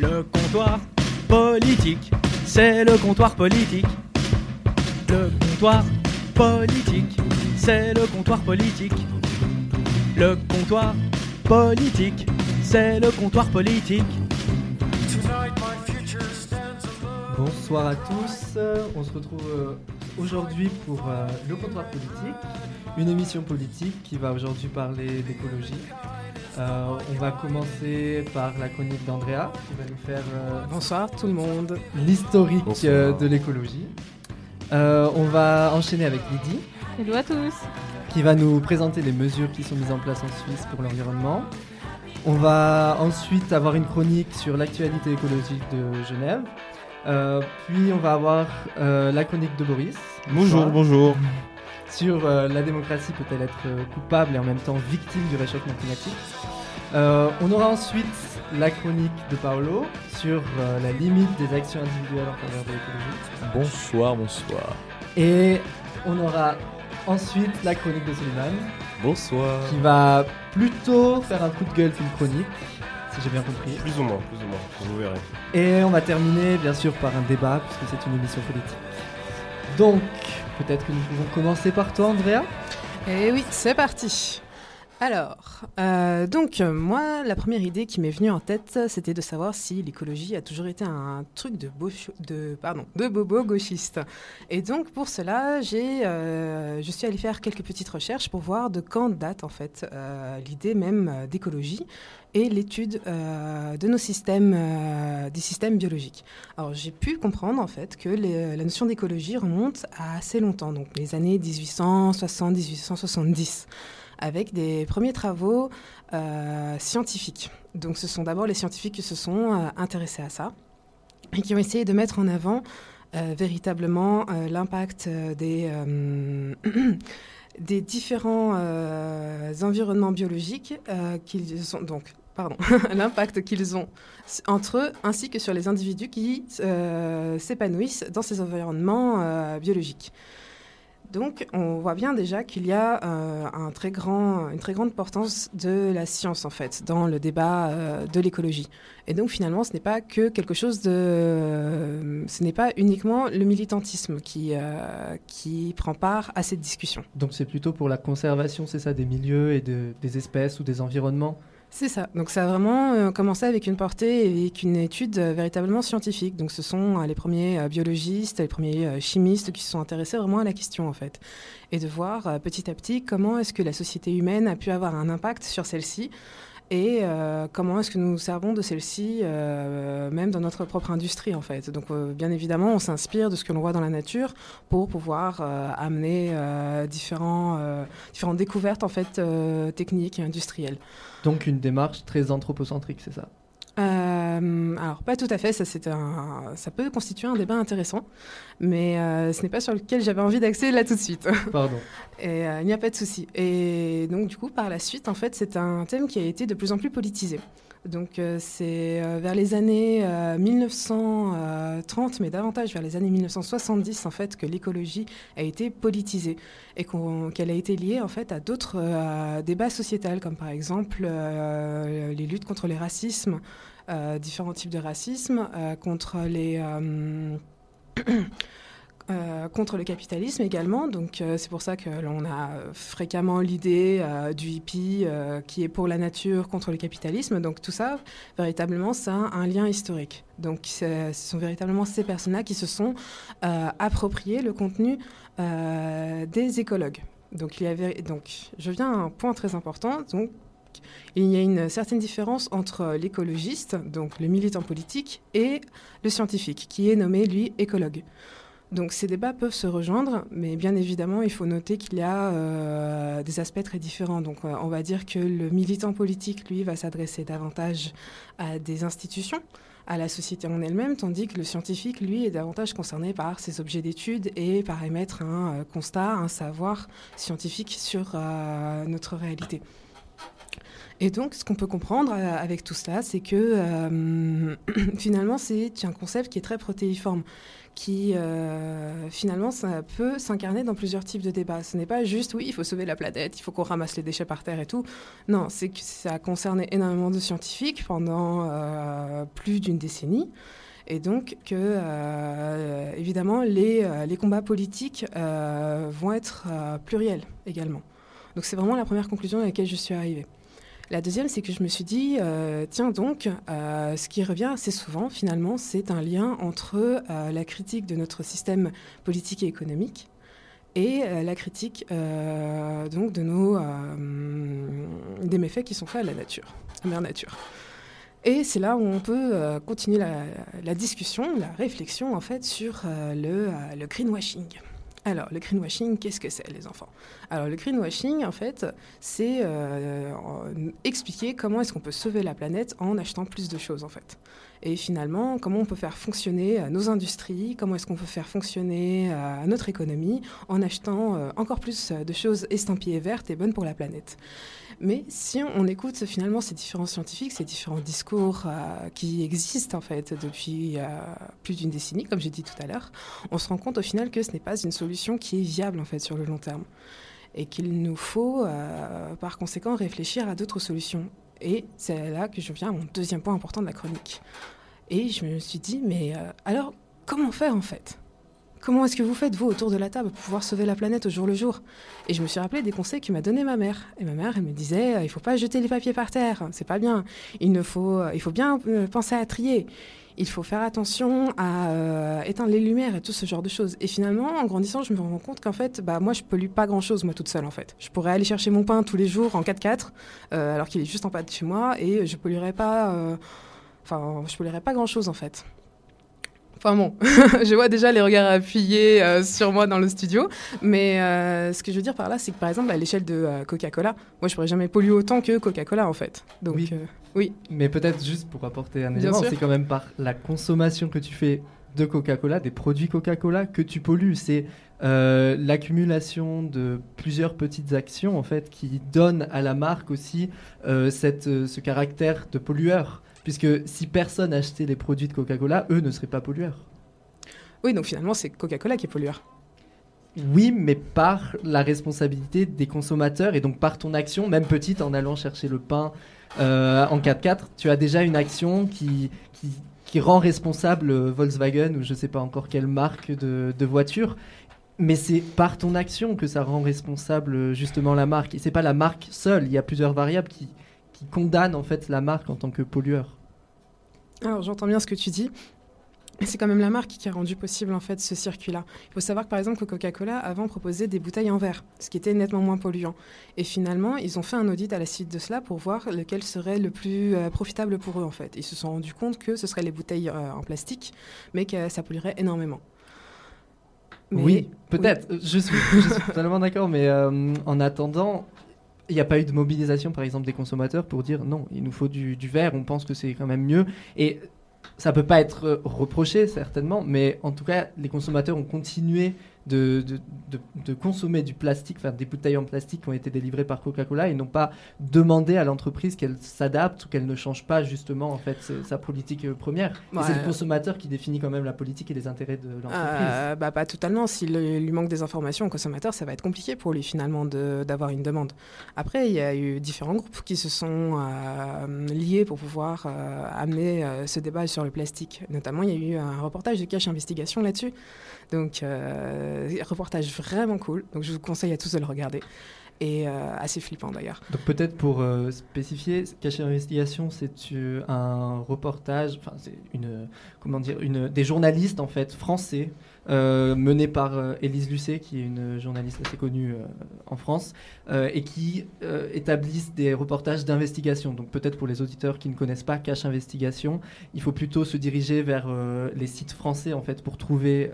Le comptoir politique, c'est le comptoir politique. Le comptoir politique, c'est le comptoir politique. Le comptoir politique, c'est le comptoir politique. Bonsoir à tous, on se retrouve euh, aujourd'hui pour euh, le comptoir politique, une émission politique qui va aujourd'hui parler d'écologie. Euh, on va commencer par la chronique d'Andrea qui va nous faire Bonsoir tout le monde. l'historique euh, de l'écologie. Euh, on va enchaîner avec Lydie Hello à tous. qui va nous présenter les mesures qui sont mises en place en Suisse pour l'environnement. On va ensuite avoir une chronique sur l'actualité écologique de Genève. Euh, puis on va avoir euh, la chronique de Boris. Bonjour, Bonsoir. bonjour. Sur euh, la démocratie peut-elle être euh, coupable et en même temps victime du réchauffement climatique. Euh, on aura ensuite la chronique de Paolo sur euh, la limite des actions individuelles en faveur de l'écologie. Bonsoir, bonsoir. Et on aura ensuite la chronique de Suleiman Bonsoir. qui va plutôt faire un coup de gueule qu'une chronique, si j'ai bien compris. Plus ou moins, plus ou moins, vous verrez. Et on va terminer bien sûr par un débat puisque c'est une émission politique. Donc, peut-être que nous pouvons commencer par toi, Andrea. Et oui, c'est parti. Alors, euh, donc euh, moi, la première idée qui m'est venue en tête, c'était de savoir si l'écologie a toujours été un truc de, bobo gauchiste. Et donc pour cela, j'ai, euh, je suis allée faire quelques petites recherches pour voir de quand date en fait l'idée même d'écologie et l'étude de nos systèmes, des systèmes biologiques. Alors j'ai pu comprendre en fait que la notion d'écologie remonte à assez longtemps, donc les années 1860-1870 avec des premiers travaux euh, scientifiques. Donc ce sont d'abord les scientifiques qui se sont euh, intéressés à ça et qui ont essayé de mettre en avant euh, véritablement l'impact des, différents environnements biologiques qu'ils ont donc pardon l'impact qu'ils ont entre eux ainsi que sur les individus qui s'épanouissent dans ces environnements biologiques. Donc, on voit bien déjà qu'il y a euh, une très grande importance de la science, en fait, dans le débat euh, de l'écologie. Et donc, finalement, ce n'est pas que quelque chose de... euh, ce n'est pas uniquement le militantisme qui, qui prend part à cette discussion. Donc c'est plutôt pour la conservation, c'est ça, des milieux et de- des espèces ou des environnements. C'est ça. Donc, ça a vraiment euh, commencé avec une portée et avec une étude euh, véritablement scientifique. Donc, ce sont euh, les premiers biologistes, les premiers chimistes qui se sont intéressés vraiment à la question, en fait. Et de voir petit à petit comment est-ce que la société humaine a pu avoir un impact sur celle-ci et euh, comment est-ce que nous nous servons de celle-ci, euh, même dans notre propre industrie, en fait? Donc, euh, bien évidemment, on s'inspire de ce que l'on voit dans la nature pour pouvoir amener différents, différentes découvertes, en fait, techniques et industrielles. Donc une démarche très anthropocentrique, c'est ça? Euh, alors pas tout à fait, ça, c'est un, ça peut constituer un débat intéressant, mais euh, ce n'est pas sur lequel j'avais envie d'axer là tout de suite. Pardon. Et euh, il n'y a pas de souci. Et donc du coup par la suite, en fait, c'est un thème qui a été de plus en plus politisé. Donc euh, c'est euh, vers les années euh, 1930, mais davantage vers les années 1970 en fait que l'écologie a été politisée et qu'elle a été liée en fait à d'autres euh, débats sociétals comme par exemple euh, les luttes contre les racismes, euh, différents types de racisme, euh, contre les euh, contre le capitalisme également. Donc euh, c'est pour ça que l'on a fréquemment l'idée euh, du hippie qui est pour la nature contre le capitalisme. Donc tout ça, véritablement, ça a un lien historique. Donc ce sont véritablement ces personnes-là qui se sont appropriées le contenu des écologues. Donc, il y avait, donc je viens à un point très important. Donc, il y a une certaine différence entre l'écologiste, donc le militant politique, et le scientifique, qui est nommé, lui, écologue. Donc ces débats peuvent se rejoindre, mais bien évidemment, il faut noter qu'il y a euh, des aspects très différents. Donc euh, on va dire que le militant politique, lui, va s'adresser davantage à des institutions, à la société en elle-même, tandis que le scientifique, lui, est davantage concerné par ses objets d'étude et par émettre un euh, constat, un savoir scientifique sur notre réalité. Et donc, ce qu'on peut comprendre avec tout cela, c'est que finalement, c'est un concept qui est très protéiforme, qui euh, finalement, peut s'incarner dans plusieurs types de débats. Ce n'est pas juste, oui, il faut sauver la planète, il faut qu'on ramasse les déchets par terre et tout. Non, c'est que ça a concerné énormément de scientifiques pendant plus d'une décennie. Et donc que, évidemment, les, les, combats politiques vont être pluriels également. Donc c'est vraiment la première conclusion à laquelle je suis arrivée. La deuxième, c'est que je me suis dit, euh, tiens donc, euh, ce qui revient assez souvent, finalement, c'est un lien entre euh, la critique de notre système politique et économique et la critique donc de nos des méfaits qui sont faits à la nature, à la mère nature. Et c'est là où on peut continuer la, discussion, la réflexion en fait sur le, le greenwashing. Alors, le greenwashing, qu'est-ce que c'est, les enfants? Alors, le greenwashing, en fait, c'est euh, expliquer comment est-ce qu'on peut sauver la planète en achetant plus de choses, en fait. Et finalement, comment on peut faire fonctionner euh, nos industries, comment est-ce qu'on peut faire fonctionner euh, notre économie en achetant encore plus de choses estampillées vertes et bonnes pour la planète. Mais si on écoute finalement ces différents scientifiques, ces différents discours qui existent en fait depuis plus d'une décennie, comme j'ai dit tout à l'heure, on se rend compte au final que ce n'est pas une solution qui est viable en fait sur le long terme et qu'il nous faut euh, par conséquent réfléchir à d'autres solutions. Et c'est là que je viens à mon deuxième point important de la chronique. Et je me suis dit, mais alors comment faire en fait? Comment est-ce que vous faites, vous, autour de la table, pour pouvoir sauver la planète au jour le jour? Et je me suis rappelé des conseils que m'a donné ma mère. Et ma mère, elle me disait, euh, il faut pas jeter les papiers par terre, c'est pas bien. Il, ne faut, euh, il faut bien euh, penser à trier. Il faut faire attention à éteindre les lumières et tout ce genre de choses. Et finalement, en grandissant, je me rends compte qu'en fait, bah, moi, je pollue pas grand-chose, moi, toute seule, en fait. Je pourrais aller chercher mon pain tous les jours en 4x4, alors qu'il est juste en bas de chez moi, et je polluerais pas... Enfin, je polluerais pas grand-chose, en fait. Enfin bon, je vois déjà les regards appuyés euh, sur moi dans le studio. Mais euh, ce que je veux dire par là, c'est que par exemple, à l'échelle de euh, Coca-Cola, moi je pourrais jamais polluer autant que Coca-Cola en fait. Donc, oui. oui. Mais peut-être juste pour apporter un élément, c'est quand même par la consommation que tu fais de Coca-Cola, des produits Coca-Cola, que tu pollues. C'est l'accumulation de plusieurs petites actions en fait qui donnent à la marque aussi cette, ce caractère de pollueur. Puisque si personne achetait les produits de Coca-Cola, eux ne seraient pas pollueurs. Oui, donc finalement, c'est Coca-Cola qui est pollueur. Oui, mais par la responsabilité des consommateurs et donc par ton action, même petite, en allant chercher le pain euh, en 4x4, tu as déjà une action qui, qui, rend responsable Volkswagen ou je ne sais pas encore quelle marque de, de voiture. Mais c'est par ton action que ça rend responsable justement la marque. Et c'est pas la marque seule. Il y a plusieurs variables qui, qui condamnent en fait la marque en tant que pollueur. Alors j'entends bien ce que tu dis. C'est quand même la marque qui a rendu possible en fait ce circuit-là. Il faut savoir que par exemple que Coca-Cola avant proposait des bouteilles en verre, ce qui était nettement moins polluant. Et finalement, ils ont fait un audit à la suite de cela pour voir lequel serait le plus euh, profitable pour eux en fait. Ils se sont rendus compte que ce seraient les bouteilles euh, en plastique, mais que ça polluerait énormément. oui, peut-être. Je, suis, totalement d'accord, mais euh, en attendant, il n'y a pas eu de mobilisation, par exemple, des consommateurs pour dire non, il nous faut du, verre, on pense que c'est quand même mieux. Et ça peut pas être reproché, certainement, mais en tout cas, les consommateurs ont continué de, de, consommer du plastique, enfin des bouteilles en plastique qui ont été délivrées par Coca-Cola et n'ont pas demandé à l'entreprise qu'elle s'adapte ou qu'elle ne change pas justement en fait sa politique euh, première. c'est le consommateur qui définit quand même la politique et les intérêts de l'entreprise. Euh, bah, pas totalement. S'il lui manque des informations au consommateur, ça va être compliqué pour lui finalement d'avoir une demande. Après, il y a eu différents groupes qui se sont euh, liés pour pouvoir amener ce débat sur le plastique. Notamment, il y a eu un reportage de Cache Investigation là-dessus. Donc, euh, reportage vraiment cool. Donc, je vous conseille à tous de le regarder. Et euh, assez flippant d'ailleurs. Donc, peut-être pour euh, spécifier, Caché Investigation, c'est un reportage, enfin, c'est une, comment dire, une, des journalistes en fait français euh, menée par euh, Élise Lucet, qui est une journaliste assez connue euh, en France, et qui établissent des reportages d'investigation. Donc peut-être pour les auditeurs qui ne connaissent pas Cache Investigation, il faut plutôt se diriger vers les sites français en fait pour trouver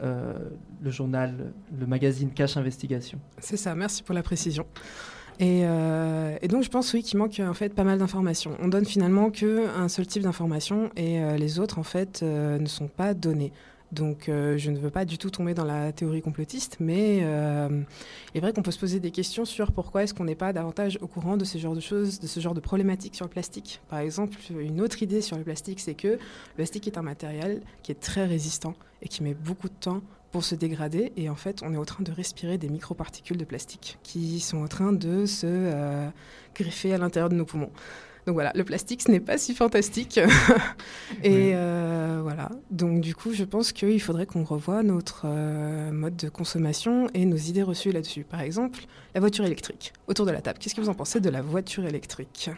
le journal, le magazine Cache Investigation. C'est ça, merci pour la précision. Et, donc je pense oui qu'il manque en fait pas mal d'informations. On donne finalement qu'un seul type d'information et les autres en fait ne sont pas données. Donc euh, je ne veux pas du tout tomber dans la théorie complotiste, mais euh, il est vrai qu'on peut se poser des questions sur pourquoi est-ce qu'on n'est pas davantage au courant de ce genre de choses, de ce genre de problématiques sur le plastique. Par exemple, une autre idée sur le plastique, c'est que le plastique est un matériel qui est très résistant et qui met beaucoup de temps pour se dégrader. Et en fait, on est en train de respirer des microparticules de plastique qui sont en train de se euh, greffer à l'intérieur de nos poumons. Donc voilà, le plastique, ce n'est pas si fantastique. et euh, voilà, donc du coup, je pense qu'il faudrait qu'on revoie notre euh, mode de consommation et nos idées reçues là-dessus. Par exemple, la voiture électrique. Autour de la table, qu'est-ce que vous en pensez de la voiture électrique?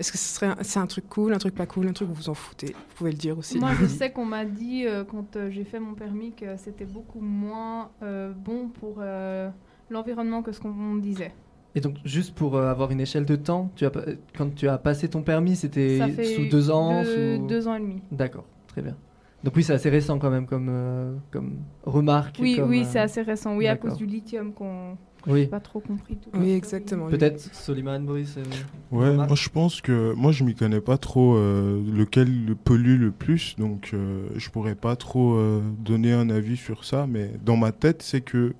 Est-ce que ce serait c'est un truc cool, un truc pas cool, un truc où vous vous en foutez? Vous pouvez le dire aussi. Moi, je sais qu'on m'a dit euh, quand euh, j'ai fait mon permis que c'était beaucoup moins euh, bon pour euh, l'environnement que ce qu'on disait. Et donc, juste pour euh, avoir une échelle de temps, tu as, pas- quand tu as passé ton permis, c'était sous deux ans deux, sous... deux ans et demi. D'accord, très bien. Donc oui, c'est assez récent quand même comme, euh, comme remarque. Oui, comme, oui, euh, c'est assez récent. Oui, à cause du lithium qu'on Oui, n'a pas trop compris. Tout Oui, exactement. peut-être Soliman, Boris. euh, Ouais, remarque moi je pense que moi je m'y connais pas trop euh, lequel le pollue le plus, donc euh, je pourrais pas trop euh, donner un avis sur ça, mais dans ma tête c'est que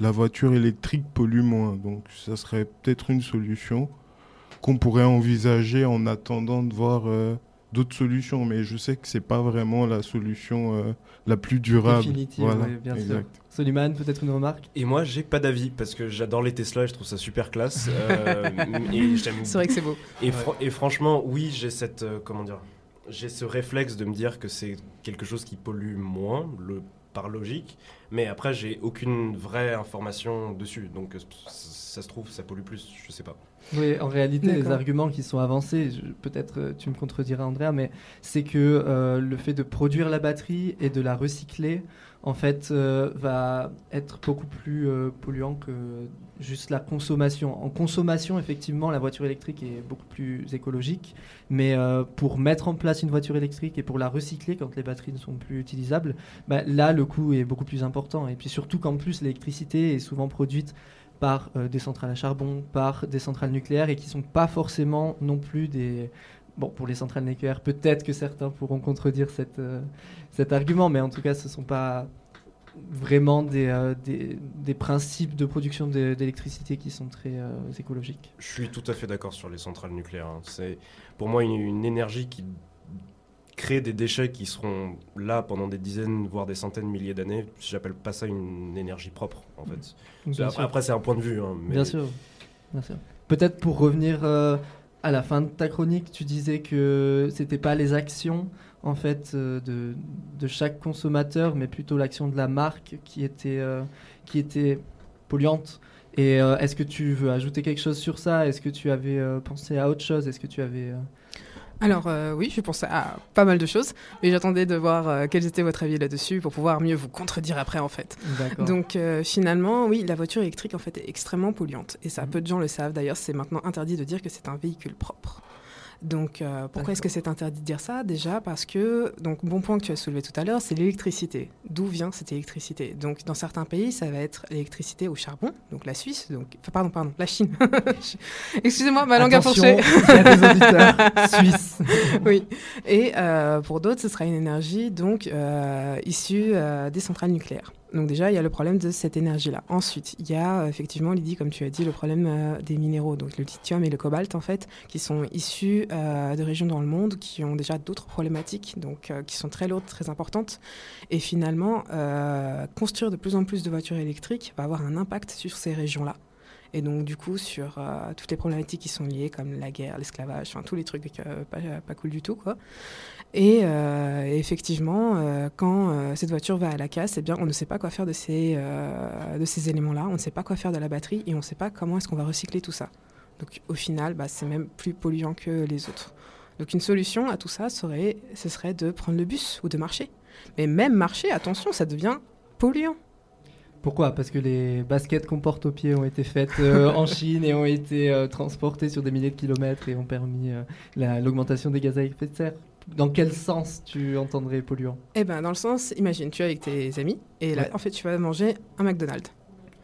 la voiture électrique pollue moins, donc ça serait peut-être une solution qu'on pourrait envisager en attendant de voir euh, d'autres solutions, mais je sais que c'est pas vraiment la solution euh, la plus durable. Définitive, Voilà, oui, bien sûr. Soliman, peut-être une remarque? Et moi, j'ai pas d'avis parce que j'adore les Tesla, je trouve ça super classe. euh. C'est vrai que c'est beau. Et, fran- et franchement, oui, j'ai cette euh, comment dire, j'ai ce réflexe de me dire que c'est quelque chose qui pollue moins, le par logique. Mais après, j'ai aucune vraie information dessus, donc euh, ça se trouve, ça pollue plus, je sais pas. Oui, en réalité, les arguments qui sont avancés, peut-être euh, tu me contrediras, Andrea, mais c'est que euh, le fait de produire la batterie et de la recycler, en fait, euh, va être beaucoup plus euh, polluant que juste la consommation. En consommation, effectivement, la voiture électrique est beaucoup plus écologique, mais euh, pour mettre en place une voiture électrique et pour la recycler quand les batteries ne sont plus utilisables, bah, là, le coût est beaucoup plus important. Et puis surtout qu'en plus, l'électricité est souvent produite par des centrales à charbon, par des centrales nucléaires et qui sont pas forcément non plus des... Bon, pour les centrales nucléaires, peut-être que certains pourront contredire cette, euh, cet argument, mais en tout cas, ce ne sont pas vraiment des, euh, des, des principes de production d'électricité qui sont très euh, écologiques. Je suis tout à fait d'accord sur les centrales nucléaires. hein. C'est pour moi une, une énergie qui crée des déchets qui seront là pendant des dizaines, voire des centaines de milliers d'années. J'appelle pas ça une énergie propre, en fait. Bien Après, c'est un point de vue. hein, mais Bien sûr, bien sûr. Peut-être pour revenir euh, à la fin de ta chronique, tu disais que c'était pas les actions en fait euh, de, de chaque consommateur, mais plutôt l'action de la marque qui était euh, qui était polluante. Et euh, est-ce que tu veux ajouter quelque chose sur ça? Est-ce que tu avais pensé à autre chose? Est-ce que tu avais Alors euh, oui, je pensais à pas mal de choses, mais j'attendais de voir euh, quels étaient votre avis là-dessus pour pouvoir mieux vous contredire après en fait. Donc euh, finalement, oui, la voiture électrique en fait est extrêmement polluante et ça Mhm. peu de gens le savent. D'ailleurs, c'est maintenant interdit de dire que c'est un véhicule propre. Donc euh, pourquoi est-ce que c'est interdit de dire ça? Déjà parce que donc bon point que tu as soulevé tout à l'heure, c'est l'électricité. D'où vient cette électricité? Donc dans certains pays, ça va être l'électricité au charbon, donc la Suisse, donc enfin, pardon pardon, la Chine. Excusez-moi, ma langue a penché. il y a des auditeurs suisses. oui. Et euh, pour d'autres, ce sera une énergie donc euh, issue des centrales nucléaires. Donc déjà, il y a le problème de cette énergie-là. Ensuite, il y a euh, effectivement, Lydie, comme tu as dit, le problème euh, des minéraux, donc le lithium et le cobalt, en fait, qui sont issus euh, de régions dans le monde qui ont déjà d'autres problématiques, donc qui sont très lourdes, très importantes. Et finalement, construire de plus en plus de voitures électriques va avoir un impact sur ces régions-là. Et donc, du coup, sur toutes les problématiques qui sont liées, comme la guerre, l'esclavage, enfin, tous les trucs euh, pas, pas cool du tout, quoi. Et euh, effectivement, euh, quand euh, cette voiture va à la casse, eh bien, on ne sait pas quoi faire de ces, de ces éléments-là, on ne sait pas quoi faire de la batterie et on ne sait pas comment est-ce qu'on va recycler tout ça. Donc, au final, bah, c'est même plus polluant que les autres. Donc, une solution à tout ça serait, ce serait de prendre le bus ou de marcher. Mais même marcher, attention, ça devient polluant. Pourquoi? Parce que les baskets qu'on porte aux pieds ont été faites euh, en Chine et ont été euh, transportées sur des milliers de kilomètres et ont permis euh, la- l'augmentation des gaz à effet de serre. Dans quel sens tu entendrais polluant? Eh ben, dans le sens, imagine, tu es avec tes amis et là, Ouais. en fait, tu vas manger un McDonald's.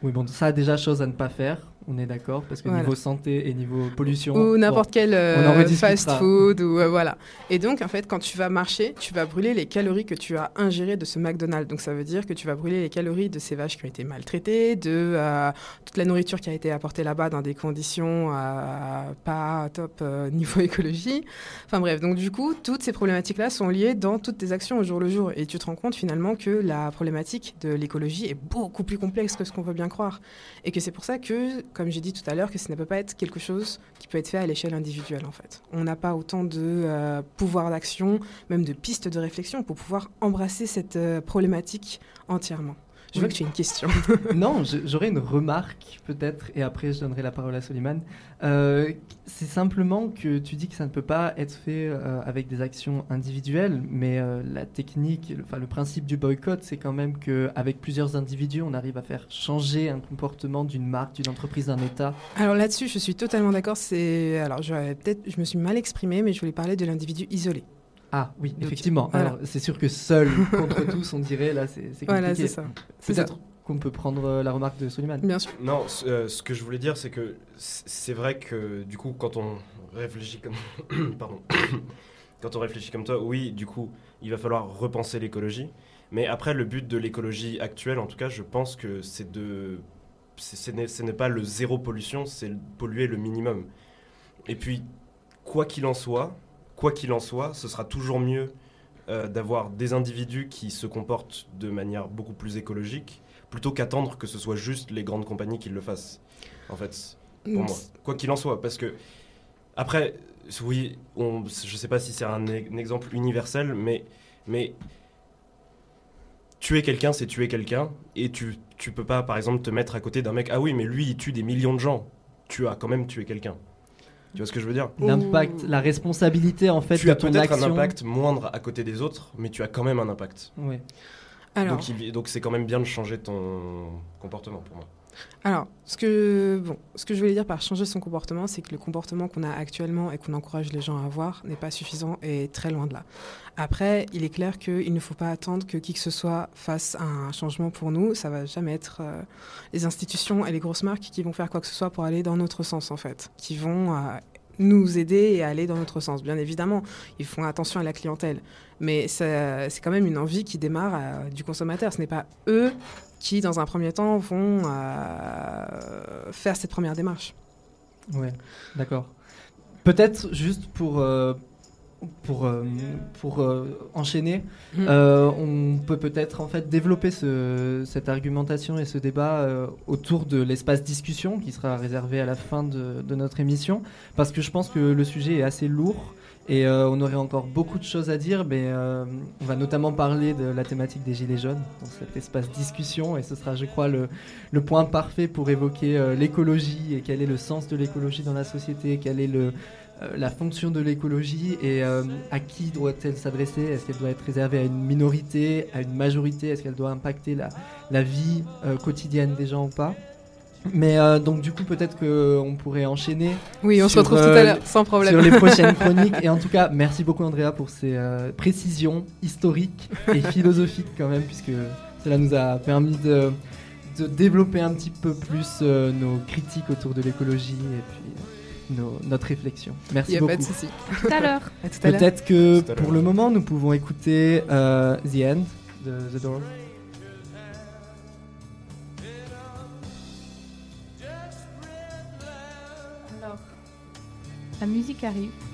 Oui, bon, ça, déjà, chose à ne pas faire. On est d'accord Parce que Voilà. niveau santé et niveau pollution. ou n'importe bon, quel euh, fast-food ou euh, voilà. Et donc en fait, quand tu vas marcher, tu vas brûler les calories que tu as ingérées de ce McDonald's. Donc ça veut dire que tu vas brûler les calories de ces vaches qui ont été maltraitées, de euh, toute la nourriture qui a été apportée là-bas dans des conditions euh, pas top niveau écologie. Enfin bref, donc du coup, toutes ces problématiques-là sont liées dans toutes tes actions au jour le jour. Et tu te rends compte finalement que la problématique de l'écologie est beaucoup plus complexe que ce qu'on peut bien croire. Et que c'est pour ça que, comme j'ai dit tout à l'heure, que ça ne peut pas être quelque chose qui peut être fait à l'échelle individuelle en fait. On n'a pas autant de euh, pouvoir d'action, même de pistes de réflexion pour pouvoir embrasser cette euh, problématique entièrement. Je vois que tu as une question. Non, j'aurais une remarque peut-être, et après je donnerai la parole à Soliman. Euh, c'est simplement que tu dis que ça ne peut pas être fait euh, avec des actions individuelles, mais euh, la technique, le, enfin, le principe du boycott, c'est quand même qu'avec plusieurs individus, on arrive à faire changer un comportement d'une marque, d'une entreprise, d'un État. Alors là-dessus, je suis totalement d'accord. C'est alors peut-être, je me suis mal exprimée, mais je voulais parler de l'individu isolé. Ah oui, Donc, effectivement. voilà. Alors c'est sûr que seul contre tous, on dirait, là c'est compliqué. Voilà, c'est ça. Peut-être qu'on peut prendre euh, la remarque de Soliman. Bien sûr. Non, ce, euh, ce que je voulais dire, c'est que c'est vrai que du coup, quand on réfléchit comme, pardon, quand on réfléchit comme toi, oui, du coup, il va falloir repenser l'écologie. Mais après, le but de l'écologie actuelle, en tout cas, je pense que c'est de, c'est- ce n'est ce n'est pas le zéro pollution, c'est polluer le minimum. Et puis, quoi qu'il en soit, quoi qu'il en soit, ce sera toujours mieux euh, d'avoir des individus qui se comportent de manière beaucoup plus écologique plutôt qu'attendre que ce soit juste les grandes compagnies qui le fassent, en fait, pour moi. Quoi qu'il en soit, parce que, après, oui, on, je sais pas si c'est un, e- un exemple universel, mais, mais tuer quelqu'un, c'est tuer quelqu'un, et tu, tu peux pas, par exemple, te mettre à côté d'un mec, ah oui, mais lui, il tue des millions de gens, tu as quand même tué quelqu'un. Tu vois ce que je veux dire L'impact, la responsabilité en fait Tu de as peut-être un impact moindre à côté des autres, mais tu as quand même un impact. Ouais. Alors, Donc il- Donc c'est quand même bien de changer ton comportement pour moi. Alors, ce que, bon, ce que je voulais dire par changer son comportement, c'est que le comportement qu'on a actuellement et qu'on encourage les gens à avoir n'est pas suffisant et très loin de là. Après, il est clair qu'il ne faut pas attendre que qui que ce soit fasse un changement pour nous. Ça va jamais être euh, les institutions et les grosses marques qui vont faire quoi que ce soit pour aller dans notre sens, en fait, qui vont euh, nous aider et aller dans notre sens. Bien évidemment, ils font attention à la clientèle, mais c'est quand même une envie qui démarre euh, du consommateur. Ce n'est pas eux qui, dans un premier temps, vont euh, faire cette première démarche. Ouais, d'accord. Peut-être juste pour, euh, pour, euh, pour euh, enchaîner, euh, on peut peut-être en fait développer ce- cette argumentation et ce débat autour de l'espace discussion qui sera réservé à la fin de, de notre émission, parce que je pense que le sujet est assez lourd. Et euh, on aurait encore beaucoup de choses à dire, mais euh, on va notamment parler de la thématique des Gilets jaunes dans cet espace discussion, et ce sera, je crois, le, point parfait pour évoquer euh, l'écologie et quel est le sens de l'écologie dans la société, quelle est la fonction de l'écologie et à qui doit-elle s'adresser? Est-ce qu'elle doit être réservée à une minorité, à une majorité? Est-ce qu'elle doit impacter la, vie quotidienne des gens ou pas? Mais euh, donc du coup peut-être qu'on pourrait enchaîner Oui, on se retrouve tout euh, à l'heure, sans problème. sur les prochaines chroniques. Et en tout cas, merci beaucoup Andrea pour ces euh, précisions historiques et philosophiques quand même, puisque cela nous a permis de, de développer un petit peu plus euh, nos critiques autour de l'écologie et puis euh, nos- notre réflexion. Il Merci n'y a beaucoup. pas de souci. Tout à l'heure. À tout à l'heure. Peut-être que pour le moment, nous pouvons écouter euh, The End de The Doors. La musique arrive.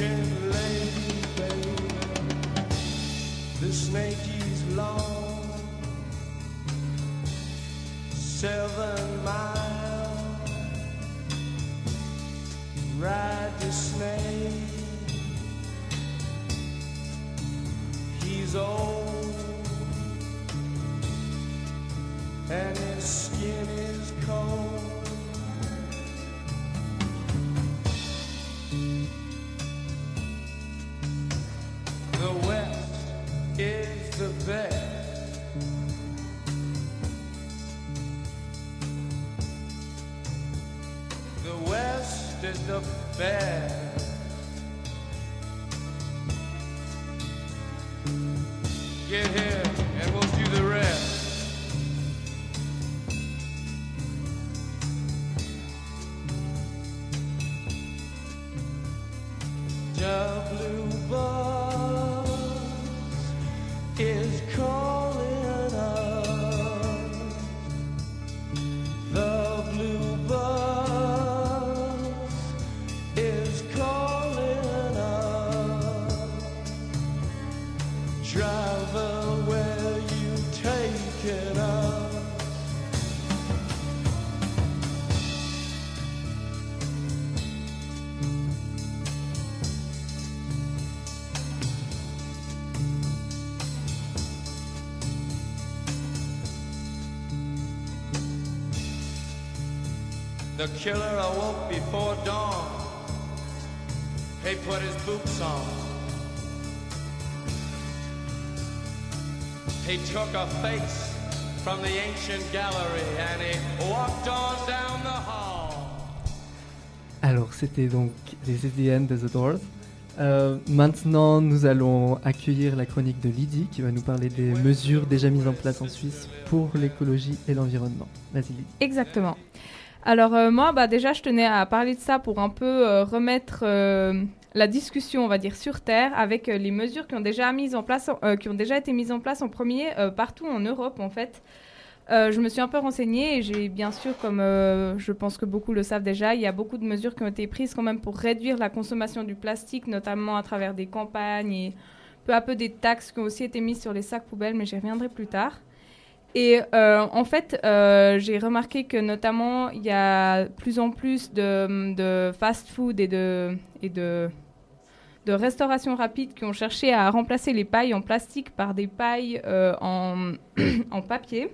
Ancient lady, baby. The snake is long, seven miles. Ride the snake. He's old, and his skin is cold. The killer awoke before dawn. He put his boots on. He took a face from the ancient gallery and he walked on down the hall. Alors, c'était donc les EDN de The Doors. Euh, maintenant, nous allons accueillir la chronique de Lydie qui va nous parler des mesures déjà mises en place en Suisse pour l'écologie et l'environnement. Vas-y, Lydie. Exactement. Alors euh, moi, bah, déjà, je tenais à parler de ça pour un peu euh, remettre euh, la discussion, on va dire, sur terre avec les mesures qui ont déjà été mises en place en premier partout en Europe, en fait. Je me suis un peu renseignée et j'ai bien sûr, comme je pense que beaucoup le savent déjà, il y a beaucoup de mesures qui ont été prises quand même pour réduire la consommation du plastique, notamment à travers des campagnes et peu à peu des taxes qui ont aussi été mises sur les sacs poubelles, mais j'y reviendrai plus tard. Et euh, en fait, euh, j'ai remarqué que notamment, il y a plus en plus de, fast-food et de, et de, restauration rapide qui ont cherché à remplacer les pailles en plastique par des pailles euh, en, papier.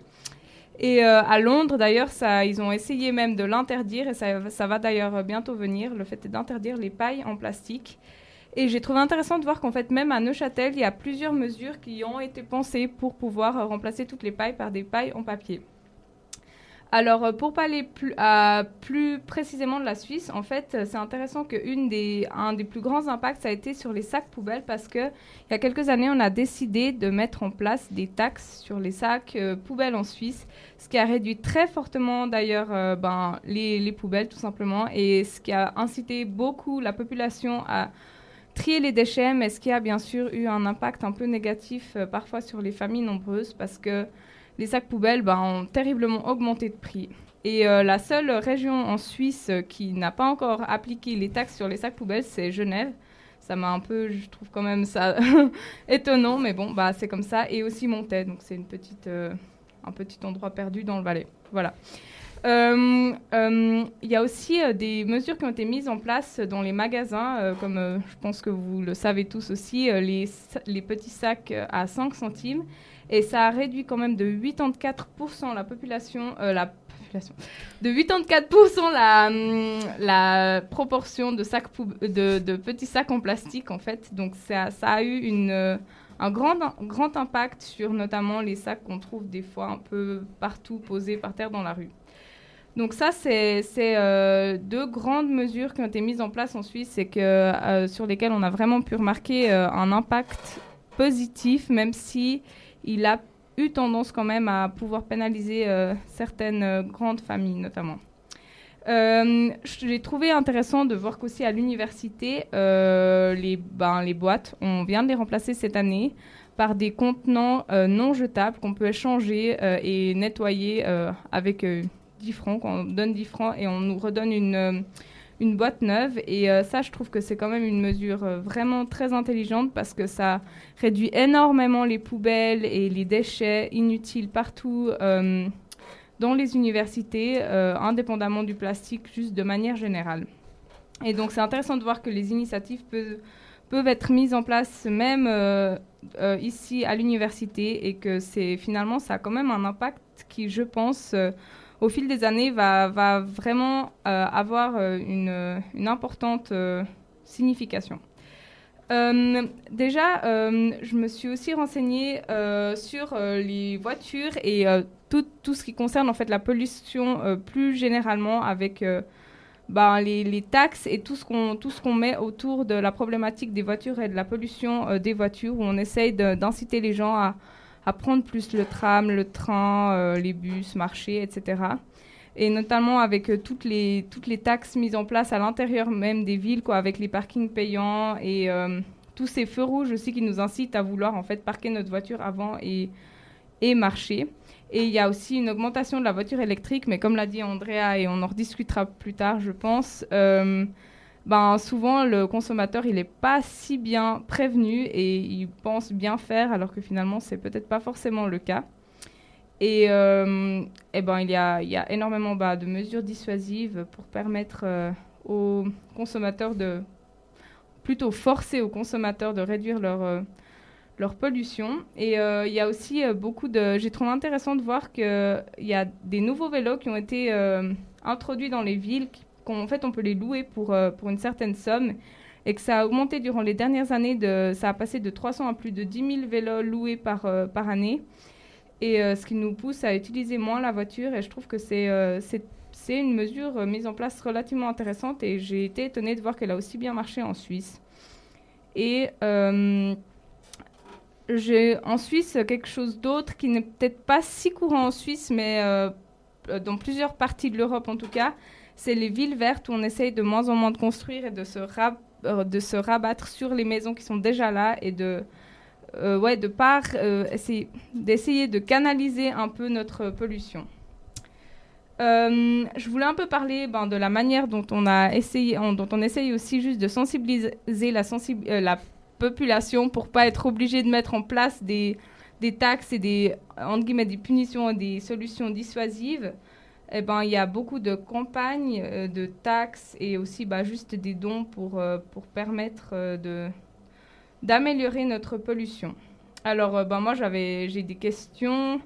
Et à Londres, d'ailleurs, ils ont essayé même de l'interdire, et ça va d'ailleurs bientôt venir, le fait d'interdire les pailles en plastique. Et j'ai trouvé intéressant de voir qu'en fait, même à Neuchâtel, il y a plusieurs mesures qui ont été pensées pour pouvoir remplacer toutes les pailles par des pailles en papier. Alors, euh, pour parler plus, plus précisément de la Suisse, en fait, euh, c'est intéressant qu'un des, des plus grands impacts, ça a été sur les sacs poubelles parce que il y a quelques années, on a décidé de mettre en place des taxes sur les sacs euh, poubelles en Suisse, ce qui a réduit très fortement d'ailleurs ben, les, les poubelles tout simplement et ce qui a incité beaucoup la population à trier les déchets, mais ce qui a bien sûr eu un impact un peu négatif euh, parfois sur les familles nombreuses parce que les sacs poubelles ben, ont terriblement augmenté de prix. Et euh, la seule région en Suisse euh, qui n'a pas encore appliqué les taxes sur les sacs poubelles, c'est Genève. Ça m'a un peu, je trouve quand même ça étonnant, mais bon, bah, c'est comme ça. Et aussi Montaix, donc c'est un petit endroit perdu dans le Valais. Voilà. Euh, euh, Il y a aussi euh, des mesures qui ont été mises en place dans les magasins, comme je pense que vous le savez tous aussi, les, petits sacs à 5 centimes. Et ça a réduit quand même de 84% la population, la population, de 84% la, hum, la proportion de, sacs de, petits sacs en plastique en fait. Donc ça, a eu un grand impact sur notamment les sacs qu'on trouve des fois un peu partout posés par terre dans la rue. Donc ça, c'est euh, deux grandes mesures qui ont été mises en place en Suisse et que, euh, sur lesquelles on a vraiment pu remarquer euh, un impact positif, même si il a eu tendance quand même à pouvoir pénaliser certaines grandes familles notamment. J'ai trouvé intéressant de voir qu'aussi à l'université, les, ben, les boîtes, on vient de les remplacer cette année par des contenants non jetables qu'on peut échanger et nettoyer euh, avec 10 francs. On donne 10 francs et on nous redonne une, euh, une boîte neuve. Et euh, ça, je trouve que c'est quand même une mesure euh, vraiment très intelligente parce que ça réduit énormément les poubelles et les déchets inutiles partout dans les universités, indépendamment du plastique, juste de manière générale. Et donc c'est intéressant de voir que les initiatives peuvent, peuvent être mises en place même ici à l'université et que c'est finalement ça a quand même un impact qui, je pense, au fil des années va, vraiment euh, avoir euh, une, une importante euh, signification. Euh, déjà, euh, je me suis aussi renseignée euh, sur euh, les voitures et euh, tout, ce qui concerne en fait la pollution euh, plus généralement avec euh, ben, les, taxes et tout ce qu'on tout ce qu'on met autour de la problématique des voitures et de la pollution euh, des voitures où on essaye d'inciter les gens à, à prendre plus le tram, le train, euh, les bus, marcher, etc. Et notamment avec euh, toutes, les, toutes les taxes mises en place à l'intérieur même des villes, quoi, avec les parkings payants et euh, tous ces feux rouges aussi qui nous incitent à vouloir en fait parquer notre voiture avant et, et marcher. Et il y a aussi une augmentation de la voiture électrique, mais comme l'a dit Andrea, et on en rediscutera plus tard, je pense, ben, souvent le consommateur il n'est pas si bien prévenu et il pense bien faire, alors que finalement c'est peut-être pas forcément le cas. Et, euh, eh ben, il, y a, il y a énormément bah, de mesures dissuasives pour permettre euh, aux consommateurs de plutôt forcer aux consommateurs de réduire leur, euh, leur pollution. Et euh, il y a aussi beaucoup de... J'ai trouvé intéressant de voir qu'il y a des nouveaux vélos qui ont été introduits dans les villes, qu'en fait on peut les louer pour, euh, pour une certaine somme. Et que ça a augmenté durant les dernières années, ça a passé de 300 à plus de 10 000 vélos loués par, euh, année. Et euh, ce qui nous pousse à utiliser moins la voiture. Et je trouve que c'est une mesure mise en place relativement intéressante. Et j'ai été étonnée de voir qu'elle a aussi bien marché en Suisse. Et j'ai en Suisse quelque chose d'autre qui n'est peut-être pas si courant en Suisse, mais dans plusieurs parties de l'Europe en tout cas, c'est les villes vertes où on essaye de moins en moins de construire et de se, euh, de se rabattre sur les maisons qui sont déjà là et de euh, ouais, de euh, essayer- d'essayer de canaliser un peu notre pollution. Je voulais un peu parler ben, de la manière dont on a essayé, en- dont on essaye aussi juste de sensibiliser la, sensi- la population pour pas être obligé de mettre en place des, des taxes et des entre guillemets des punitions et des solutions dissuasives. Eh ben, il y a beaucoup de campagnes euh, de taxes et aussi bah, juste des dons pour, euh, pour permettre euh, de, d'améliorer notre pollution. Alors, ben, moi, j'avais, j'ai des questions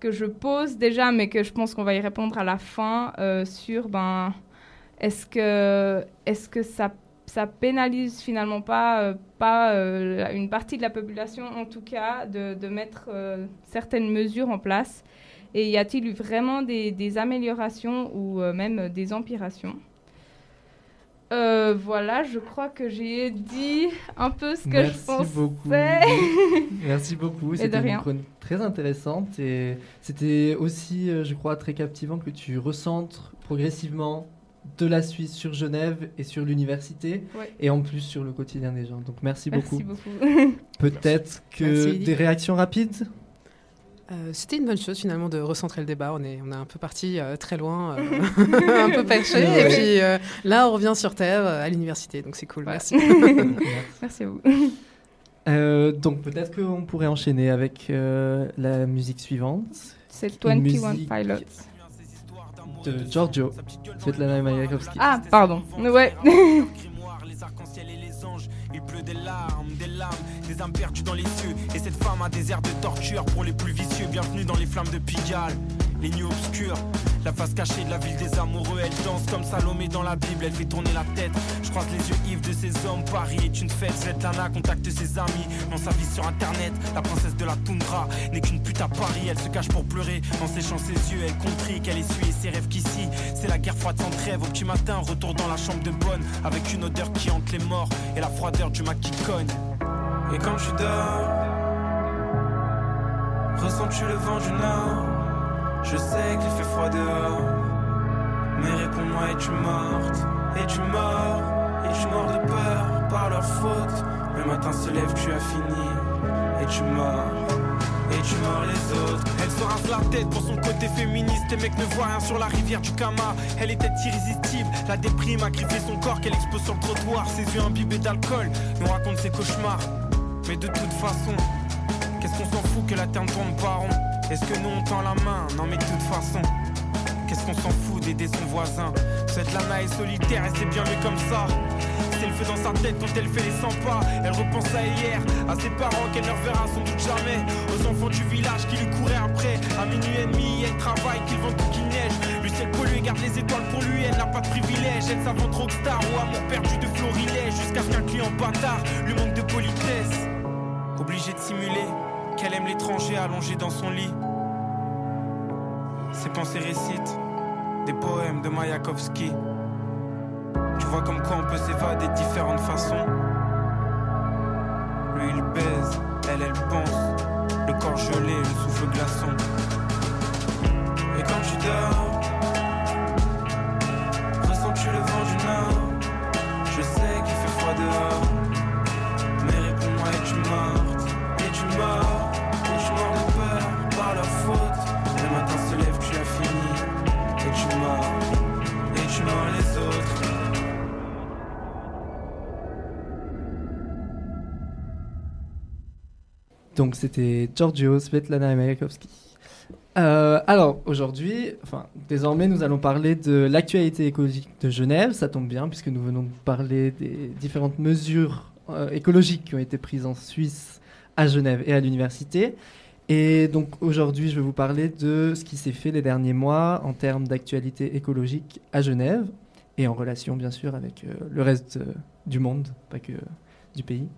que je pose déjà, mais que je pense qu'on va y répondre à la fin sur ben, est-ce que, est-ce que ça, ça pénalise finalement pas, pas une partie de la population, en tout cas, de, de mettre certaines mesures en place? Et y a-t-il eu vraiment des, des améliorations ou euh, même des empirations Euh, Voilà, je crois que j'ai dit un peu ce que Merci je pensais. beaucoup. Merci beaucoup. C'était une chronique très intéressante et c'était aussi, euh, je crois, très captivant que tu recentres progressivement de la Suisse sur Genève et sur l'université Ouais. et en plus sur le quotidien des gens. Donc merci, Merci beaucoup. beaucoup. Peut-être que Merci, des réactions rapides? Euh, C'était une bonne chose finalement de recentrer le débat. On est, on est un peu parti euh, très loin, euh, un peu perché. Ouais. Et puis euh, là, on revient sur Terre à l'université. Donc c'est cool. Voilà. Merci. Merci à vous. Euh, donc peut-être qu'on pourrait enchaîner avec euh, la musique suivante C'est Une 21 musique Pilots. de Giorgio, Svetlana Mayakovsky. Ah, pardon. Ouais. grimoire, les arcs-en-ciel et les anges. Il pleut des larmes, des âmes perdues dans les cieux. Et cette femme a des airs de torture pour les plus vicieux. Bienvenue dans les flammes de Pigalle, les nuits obscures. La face cachée de la ville des amoureux. Elle danse comme Salomé dans la Bible, elle fait tourner la tête. Je croise les yeux ivres de ces hommes. Paris est une fête. Svetlana contacte ses amis dans sa vie sur internet. La princesse de la toundra n'est qu'une pute à Paris. Elle se cache pour pleurer en séchant ses yeux. Elle comprit qu'elle essuyait ses rêves qu'ici, c'est la guerre froide sans trêve. Au petit matin, retour dans la chambre de bonne avec une odeur qui hante les morts et la froideur du maquis cogne. Et quand tu dors, ressens-tu le vent du nord? Je sais qu'il fait froid dehors, mais réponds-moi, es-tu morte? Es-tu mort? Es-tu mort de peur par leur faute? Le matin se lève, tu as fini, es-tu mort? Et tu mords les autres? Elle se rase la tête pour son côté féministe. Les mecs ne voient rien sur la rivière du Kama. Elle était irrésistible. La déprime a griffé son corps qu'elle expose sur le trottoir. Ses yeux imbibés d'alcool nous racontent ses cauchemars. Mais de toute façon, qu'est-ce qu'on s'en fout que la terre ne tourne pas rond? Est-ce que nous on tend la main? Non, mais de toute façon. Qu'est-ce qu'on s'en fout d'aider son voisin? Cette lana est solitaire et c'est bien mieux comme ça. C'est le feu dans sa tête quand elle fait les 100 pas. Elle repense à hier, à ses parents qu'elle ne reverra sans doute jamais. Aux enfants du village qui lui couraient après. À minuit et demi, elle travaille, qu'il vente ou qu'il neige. Le ciel pollue garde les étoiles pour lui. Elle n'a pas de privilège. Elle s'invente rockstar ou amour perdu de florilège. Jusqu'à ce qu'un client bâtard lui manque de politesse. Obligé de simuler qu'elle aime l'étranger allongé dans son lit. Ses pensées récitent des poèmes de Mayakovsky. Tu vois comme quoi on peut s'évader de différentes façons. Lui il baise, elle elle pense. Le corps gelé, le souffle glaçon. Et quand tu dors, Donc c'était Giorgio, Svetlana Mayakovsky. Euh, alors aujourd'hui, enfin désormais nous allons parler de l'actualité écologique de Genève. Ça tombe bien puisque nous venons de parler des différentes mesures euh, écologiques qui ont été prises en Suisse, à Genève et à l'université. Et donc aujourd'hui, je vais vous parler de ce qui s'est fait les derniers mois en termes d'actualité écologique à Genève et en relation bien sûr avec euh, le reste euh, du monde, pas que du pays.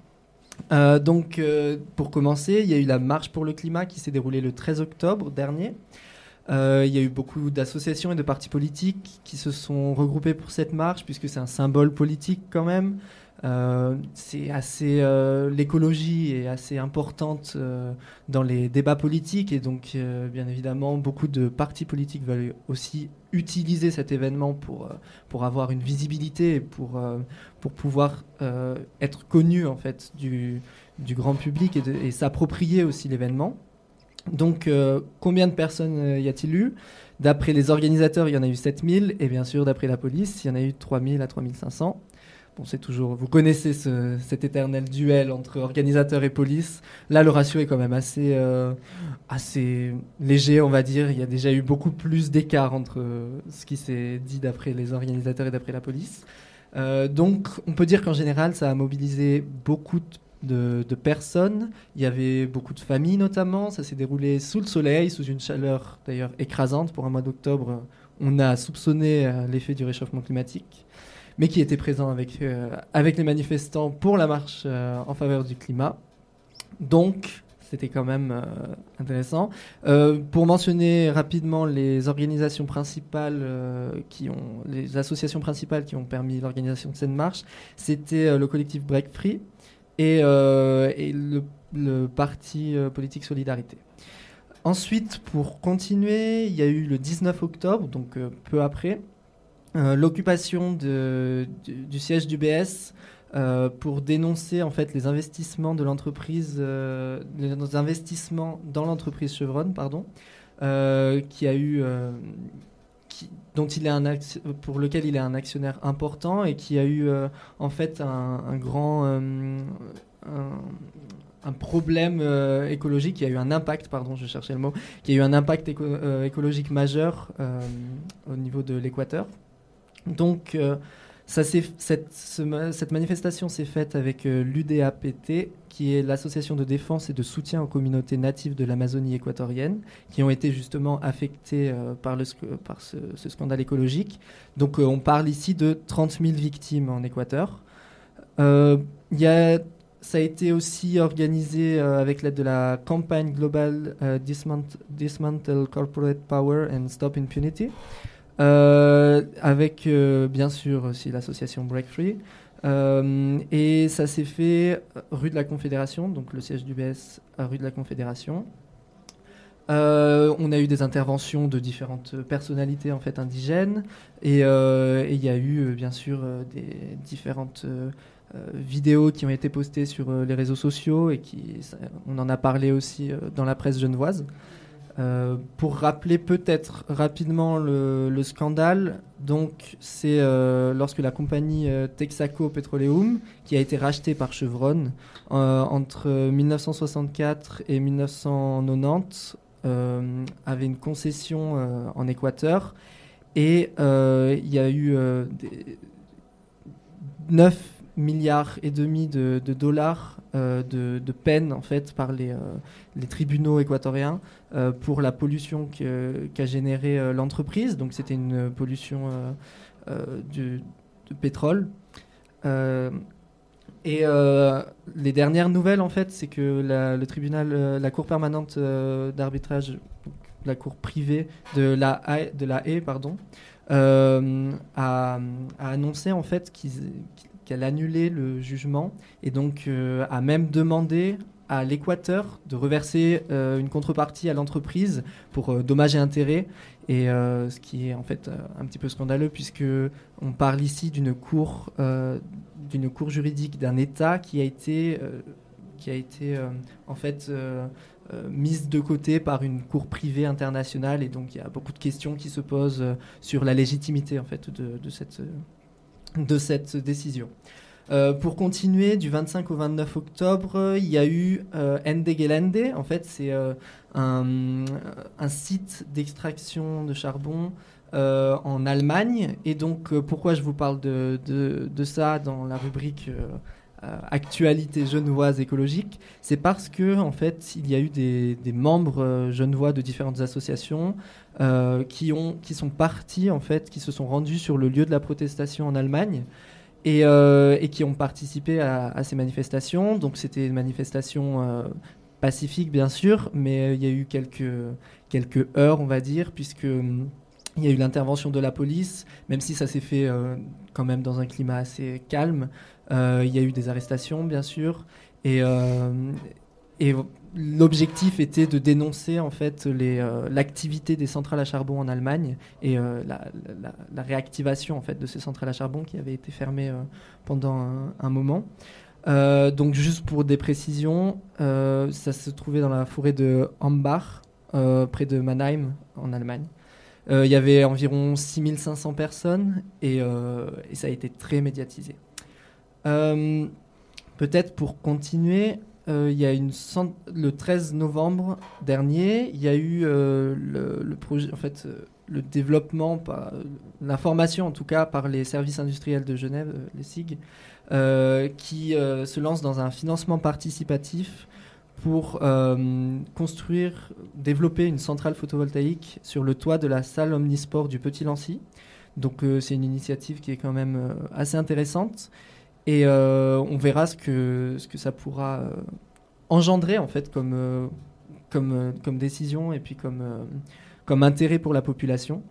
Euh, donc, euh, pour commencer, il y a eu la marche pour le climat qui s'est déroulée le 13 octobre dernier. Euh, il y a eu beaucoup d'associations et de partis politiques qui se sont regroupés pour cette marche, puisque c'est un symbole politique quand même. Euh, c'est assez euh, l'écologie est assez importante euh, dans les débats politiques et donc bien évidemment beaucoup de partis politiques veulent aussi utiliser cet événement pour pour avoir une visibilité pour pour pouvoir être connu en fait du, grand public et, et s'approprier aussi l'événement. Donc combien de personnes y a-t-il eu? D'après les organisateurs, il y en a eu 7000 et bien sûr d'après la police, il y en a eu 3000 à 3500. Bon, c'est toujours, vous connaissez ce- cet éternel duel entre organisateurs et police. Là, le ratio est quand même assez, euh, assez léger, on va dire. Il y a déjà eu beaucoup plus d'écart entre euh, ce qui s'est dit d'après les organisateurs et d'après la police. Euh, donc, on peut dire qu'en général, ça a mobilisé beaucoup de, personnes. Il y avait beaucoup de familles notamment. Ça s'est déroulé sous le soleil, sous une chaleur d'ailleurs écrasante. Pour un mois d'octobre, on a soupçonné l'effet du réchauffement climatique. Mais qui était présent avec, euh, avec les manifestants pour la marche euh, en faveur du climat. Donc, c'était quand même euh, intéressant. Pour mentionner rapidement les organisations principales qui ont, les associations principales qui ont permis l'organisation de cette marche, c'était le collectif Break Free et, le, parti politique Solidarité. Ensuite, pour continuer, il y a eu le 19 octobre, donc peu après, l'occupation de- du, siège du BS euh, pour dénoncer en fait les investissements de l'entreprise, euh, les investissements dans l'entreprise Chevron, pardon, euh, qui a eu, euh, qui- dont il est un pour lequel il est un actionnaire important et qui a eu euh, en fait un, un grand euh, un, un problème euh, écologique, qui a eu un impact, pardon, je cherchais le mot, qui a eu un impact éco- euh, écologique majeur euh, au niveau de l'équateur. Donc, euh, ça cette, cette manifestation s'est faite avec euh, l'UDAPT, qui est l'association de défense et de soutien aux communautés natives de l'Amazonie équatorienne, qui ont été justement affectées euh, par, le, par ce, scandale écologique. Donc, on parle ici de 30 000 victimes en Équateur. Ça a été aussi organisé avec l'aide de la campagne globale Dismant- Dismantle Corporate Power and Stop Impunity. Euh, avec euh, bien sûr aussi l'association Break Free. Euh, et ça s'est fait rue de la Confédération, donc le siège du BS à rue de la Confédération. On a eu des interventions de différentes personnalités en fait indigènes et il y a eu bien sûr des différentes vidéos qui ont été postées sur les réseaux sociaux et qui on en a parlé aussi dans la presse genevoise. Euh, pour rappeler peut-être rapidement le, le scandale, donc c'est euh, lorsque la compagnie euh, Texaco Petroleum, qui a été rachetée par Chevron entre 1964 et 1990, euh, avait une concession en Équateur. Et il y a eu des 9 milliards et demi de, dollars euh, de, de peine en fait par les, euh, tribunaux équatoriens euh, pour la pollution qu'a générée l'entreprise. Donc c'était une pollution de pétrole. Et les dernières nouvelles en fait, c'est que la, le tribunal, la cour permanente d'arbitrage, la cour privée de la de la Haye, pardon, a, a annoncé en fait qu'ils- qu'elle annulait le jugement et donc euh, a même demandé à l'Équateur de reverser euh, une contrepartie à l'entreprise pour euh, dommages et intérêts et ce qui est en fait un petit peu scandaleux puisque on parle ici d'une cour d'une cour juridique d'un État qui a été qui a été en fait mise de côté par une cour privée internationale et donc il y a beaucoup de questions qui se posent sur la légitimité en fait de, cette de cette décision. Euh, pour continuer, du 25 au 29 octobre, il y a eu euh. En fait, c'est euh, un, site d'extraction de charbon euh, en Allemagne. Et donc, pourquoi je vous parle de, ça dans la rubrique actualité genevoise écologique? C'est parce que, en fait, il y a eu des, des membres genevois de différentes associations euh, qui, ont, qui sont partis, en fait, qui se sont rendus sur le lieu de la protestation en Allemagne et, euh, et qui ont participé à, ces manifestations. Donc c'était une manifestation euh, pacifique bien sûr, mais il y a eu quelques, quelques heures on va dire, puisque hum, il y a eu l'intervention de la police, même si ça s'est fait quand même dans un climat assez calme. Il y a eu des arrestations bien sûr, et l'objectif était de dénoncer en fait euh, l'activité des centrales à charbon en Allemagne et euh, la, réactivation en fait de ces centrales à charbon qui avaient été fermées euh, pendant un, moment. Donc juste pour des précisions, ça se trouvait dans la forêt de Hambach, près de Mannheim en Allemagne. Il y avait environ 6500 personnes et, ça a été très médiatisé. Peut-être pour continuer, il y a une le 13 novembre dernier, il y a eu euh, le, projet, en fait, euh, le développement, par- l'information en tout cas par les services industriels de Genève, euh, les SIG, euh, qui euh, se lance dans un financement participatif pour euh, construire, développer une centrale photovoltaïque sur le toit de la salle omnisport du Petit Lancy. Donc euh, c'est une initiative qui est quand même euh, assez intéressante. Et euh, on verra ce que, ce que ça pourra euh, engendrer en fait comme, euh, comme, comme décision et puis comme, comme intérêt pour la population.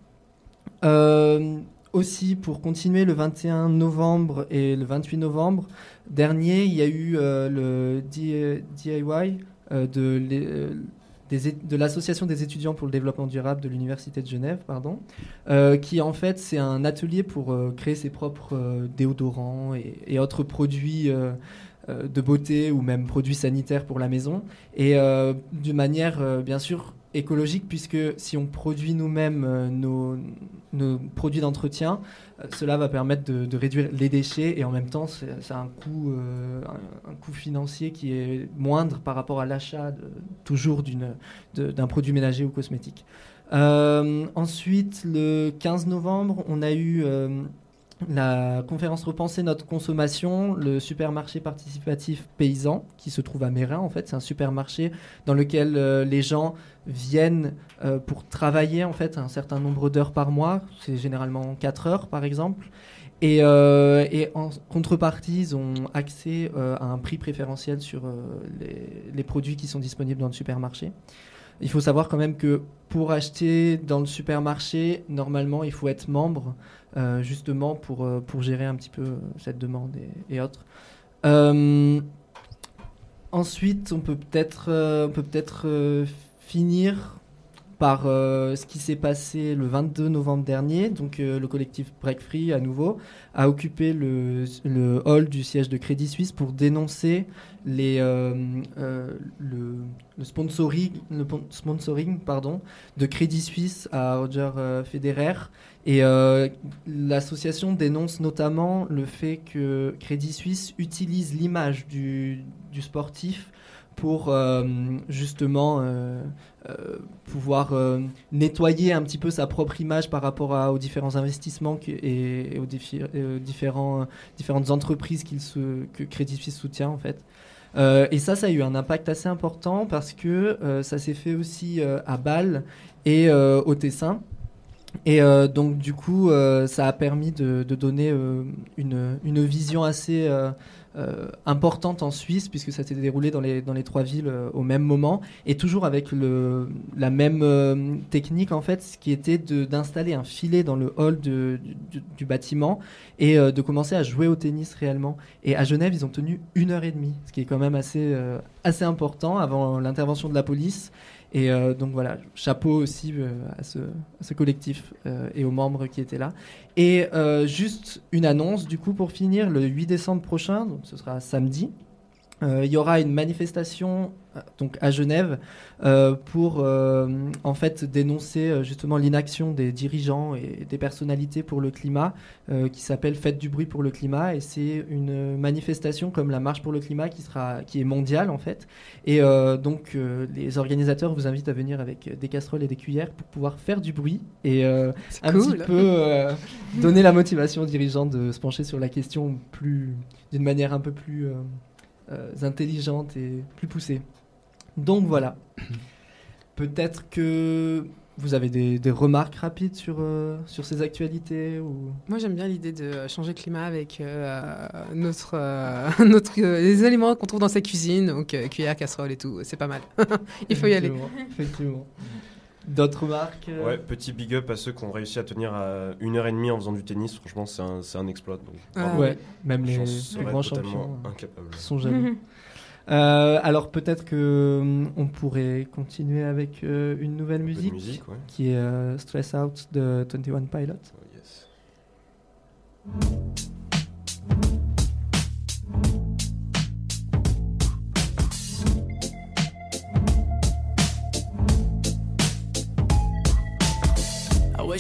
Aussi, pour continuer, le 21 novembre et le 28 novembre dernier, il y a eu le DIY euh, de, de l'Association des étudiants pour le développement durable de l'Université de Genève, pardon, euh, qui en fait c'est un atelier pour euh, créer ses propres euh, déodorants et, autres produits de beauté ou même produits sanitaires pour la maison. Et d'une manière bien sûr écologique puisque si on produit nous-mêmes euh, nos, produits d'entretien, euh, cela va permettre de, réduire les déchets et en même temps c'est un coût, euh, un, coût financier qui est moindre par rapport à l'achat toujours d'un produit ménager ou cosmétique. Ensuite, le 15 novembre, on a eu la conférence Repenser notre consommation, le supermarché participatif paysan qui se trouve à Mérin. En fait, c'est un supermarché dans lequel les gens viennent euh, pour travailler en fait un certain nombre d'heures par mois. C'est généralement 4 heures par exemple. Et, euh, et en contrepartie, ils ont accès euh, à un prix préférentiel sur les, produits qui sont disponibles dans le supermarché. Il faut savoir quand même que pour acheter dans le supermarché, normalement, il faut être membre, justement pour, pour gérer un petit peu cette demande et, autres. Ensuite, on peut peut euh, finir par euh, ce qui s'est passé le 22 novembre dernier. Donc, euh, le collectif Break Free, à nouveau, a occupé le, hall du siège de Crédit Suisse pour dénoncer les, euh, le, sponsoring, sponsoring pardon, de Crédit Suisse à Roger Federer. Et l'association dénonce notamment le fait que Crédit Suisse utilise l'image du sportif pour euh, justement euh, euh, pouvoir nettoyer un petit peu sa propre image par rapport aux différents investissements et, aux, différents, différentes entreprises qu'il que Crédit Suisse soutient en fait. Et ça, ça a eu un impact assez important parce que ça s'est fait aussi à Bâle et au Tessin. Et donc du coup, ça a permis de, de donner une, une vision assez euh, importante en Suisse, puisque ça s'est déroulé dans les, dans les trois villes euh, au même moment, et toujours avec le, la même euh, technique en fait, ce qui était d'installer un filet dans le hall de- du, du bâtiment et euh, de commencer à jouer au tennis réellement. Et à Genève, ils ont tenu une heure et demie, ce qui est quand même assez, euh, assez important avant l'intervention de la police. Et euh, donc voilà, chapeau aussi euh, à, ce, collectif euh, et aux membres qui étaient là. Et juste une annonce, du coup, pour finir, le 8 décembre prochain, donc ce sera samedi, il y aura une manifestation euh, donc à Genève euh, pour euh, en fait dénoncer euh, justement l'inaction des dirigeants et des personnalités pour le climat euh, qui s'appelle Fête du bruit pour le climat et c'est une manifestation comme la marche pour le climat qui sera qui est mondiale en fait et euh, donc euh, les organisateurs vous invitent à venir avec des casseroles et des cuillères pour pouvoir faire du bruit et euh, un cool. petit peu euh, donner la motivation aux dirigeants de se pencher sur la question plus d'une manière un peu plus euh, euh, intelligente et plus poussée. Donc voilà. Peut-être que vous avez des, des remarques rapides sur, euh, sur ces actualités ou... Moi, j'aime bien l'idée de changer le climat avec euh, notre, euh, notre, euh, les aliments qu'on trouve dans sa cuisine, donc euh, cuillère, casserole et tout. C'est pas mal. Il faut y aller. Effectivement. D'autres remarques euh, Ouais, petit big up à ceux qui ont réussi à tenir à une heure et demie en faisant du tennis. Franchement, c'est un, c'est un exploit. Donc, Ah. Ouais, même les, grands champions euh, incapable. sont jaloux. Euh, alors peut-être que hum, on pourrait continuer avec euh, une nouvelle Un musique, musique, ouais. qui est euh, Stress Out de 21 Pilot. Oh, yes.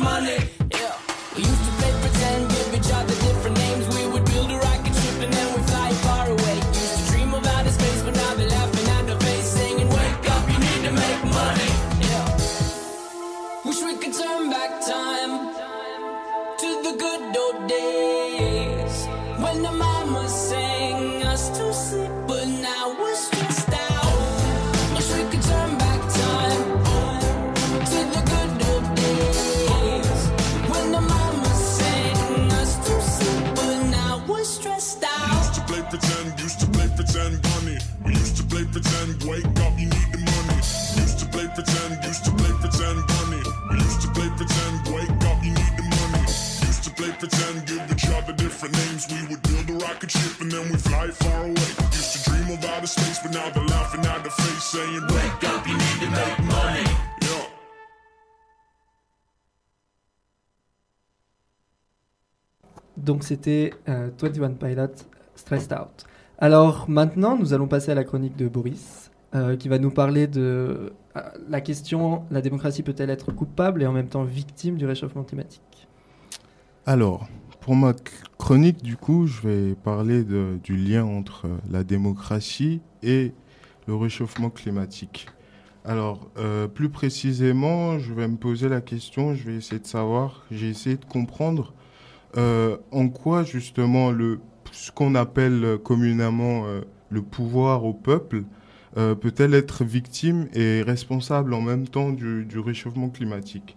money. C'était euh, 21 Pilot Stressed Out. Alors maintenant, nous allons passer à la chronique de Boris, euh, qui va nous parler de euh, la question la démocratie peut-elle être coupable et en même temps victime du réchauffement climatique? Alors, pour ma chronique, du coup, je vais parler du lien entre euh, la démocratie et le réchauffement climatique. Alors, plus précisément, je vais me poser la question, je vais essayer de savoir, j'ai essayé de comprendre euh, en quoi justement le, ce qu'on appelle communément euh, le pouvoir au peuple euh, peut-elle être victime et responsable en même temps du, réchauffement climatique?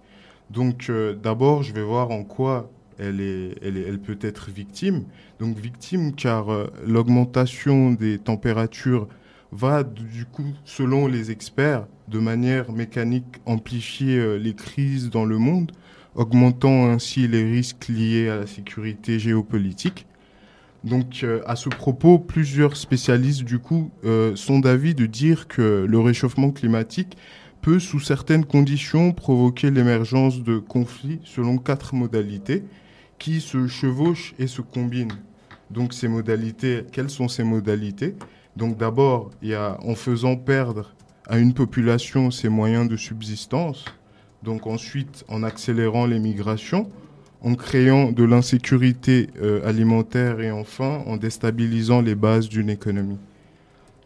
Donc d'abord, je vais voir en quoi elle, elle, est- elle peut être victime. Donc victime car l'augmentation des températures va du coup, selon les experts, de manière mécanique amplifier les crises dans le monde, augmentant ainsi les risques liés à la sécurité géopolitique. Donc euh, à ce propos, plusieurs spécialistes du coup euh, sont d'avis de dire que le réchauffement climatique peut, sous certaines conditions, provoquer l'émergence de conflits selon quatre modalités qui se chevauchent et se combinent. Donc ces modalités, quelles sont ces modalités? Donc d'abord, il y a en faisant perdre à une population ses moyens de subsistance. Donc ensuite, en accélérant les migrations, en créant de l'insécurité euh, alimentaire et enfin en déstabilisant les bases d'une économie.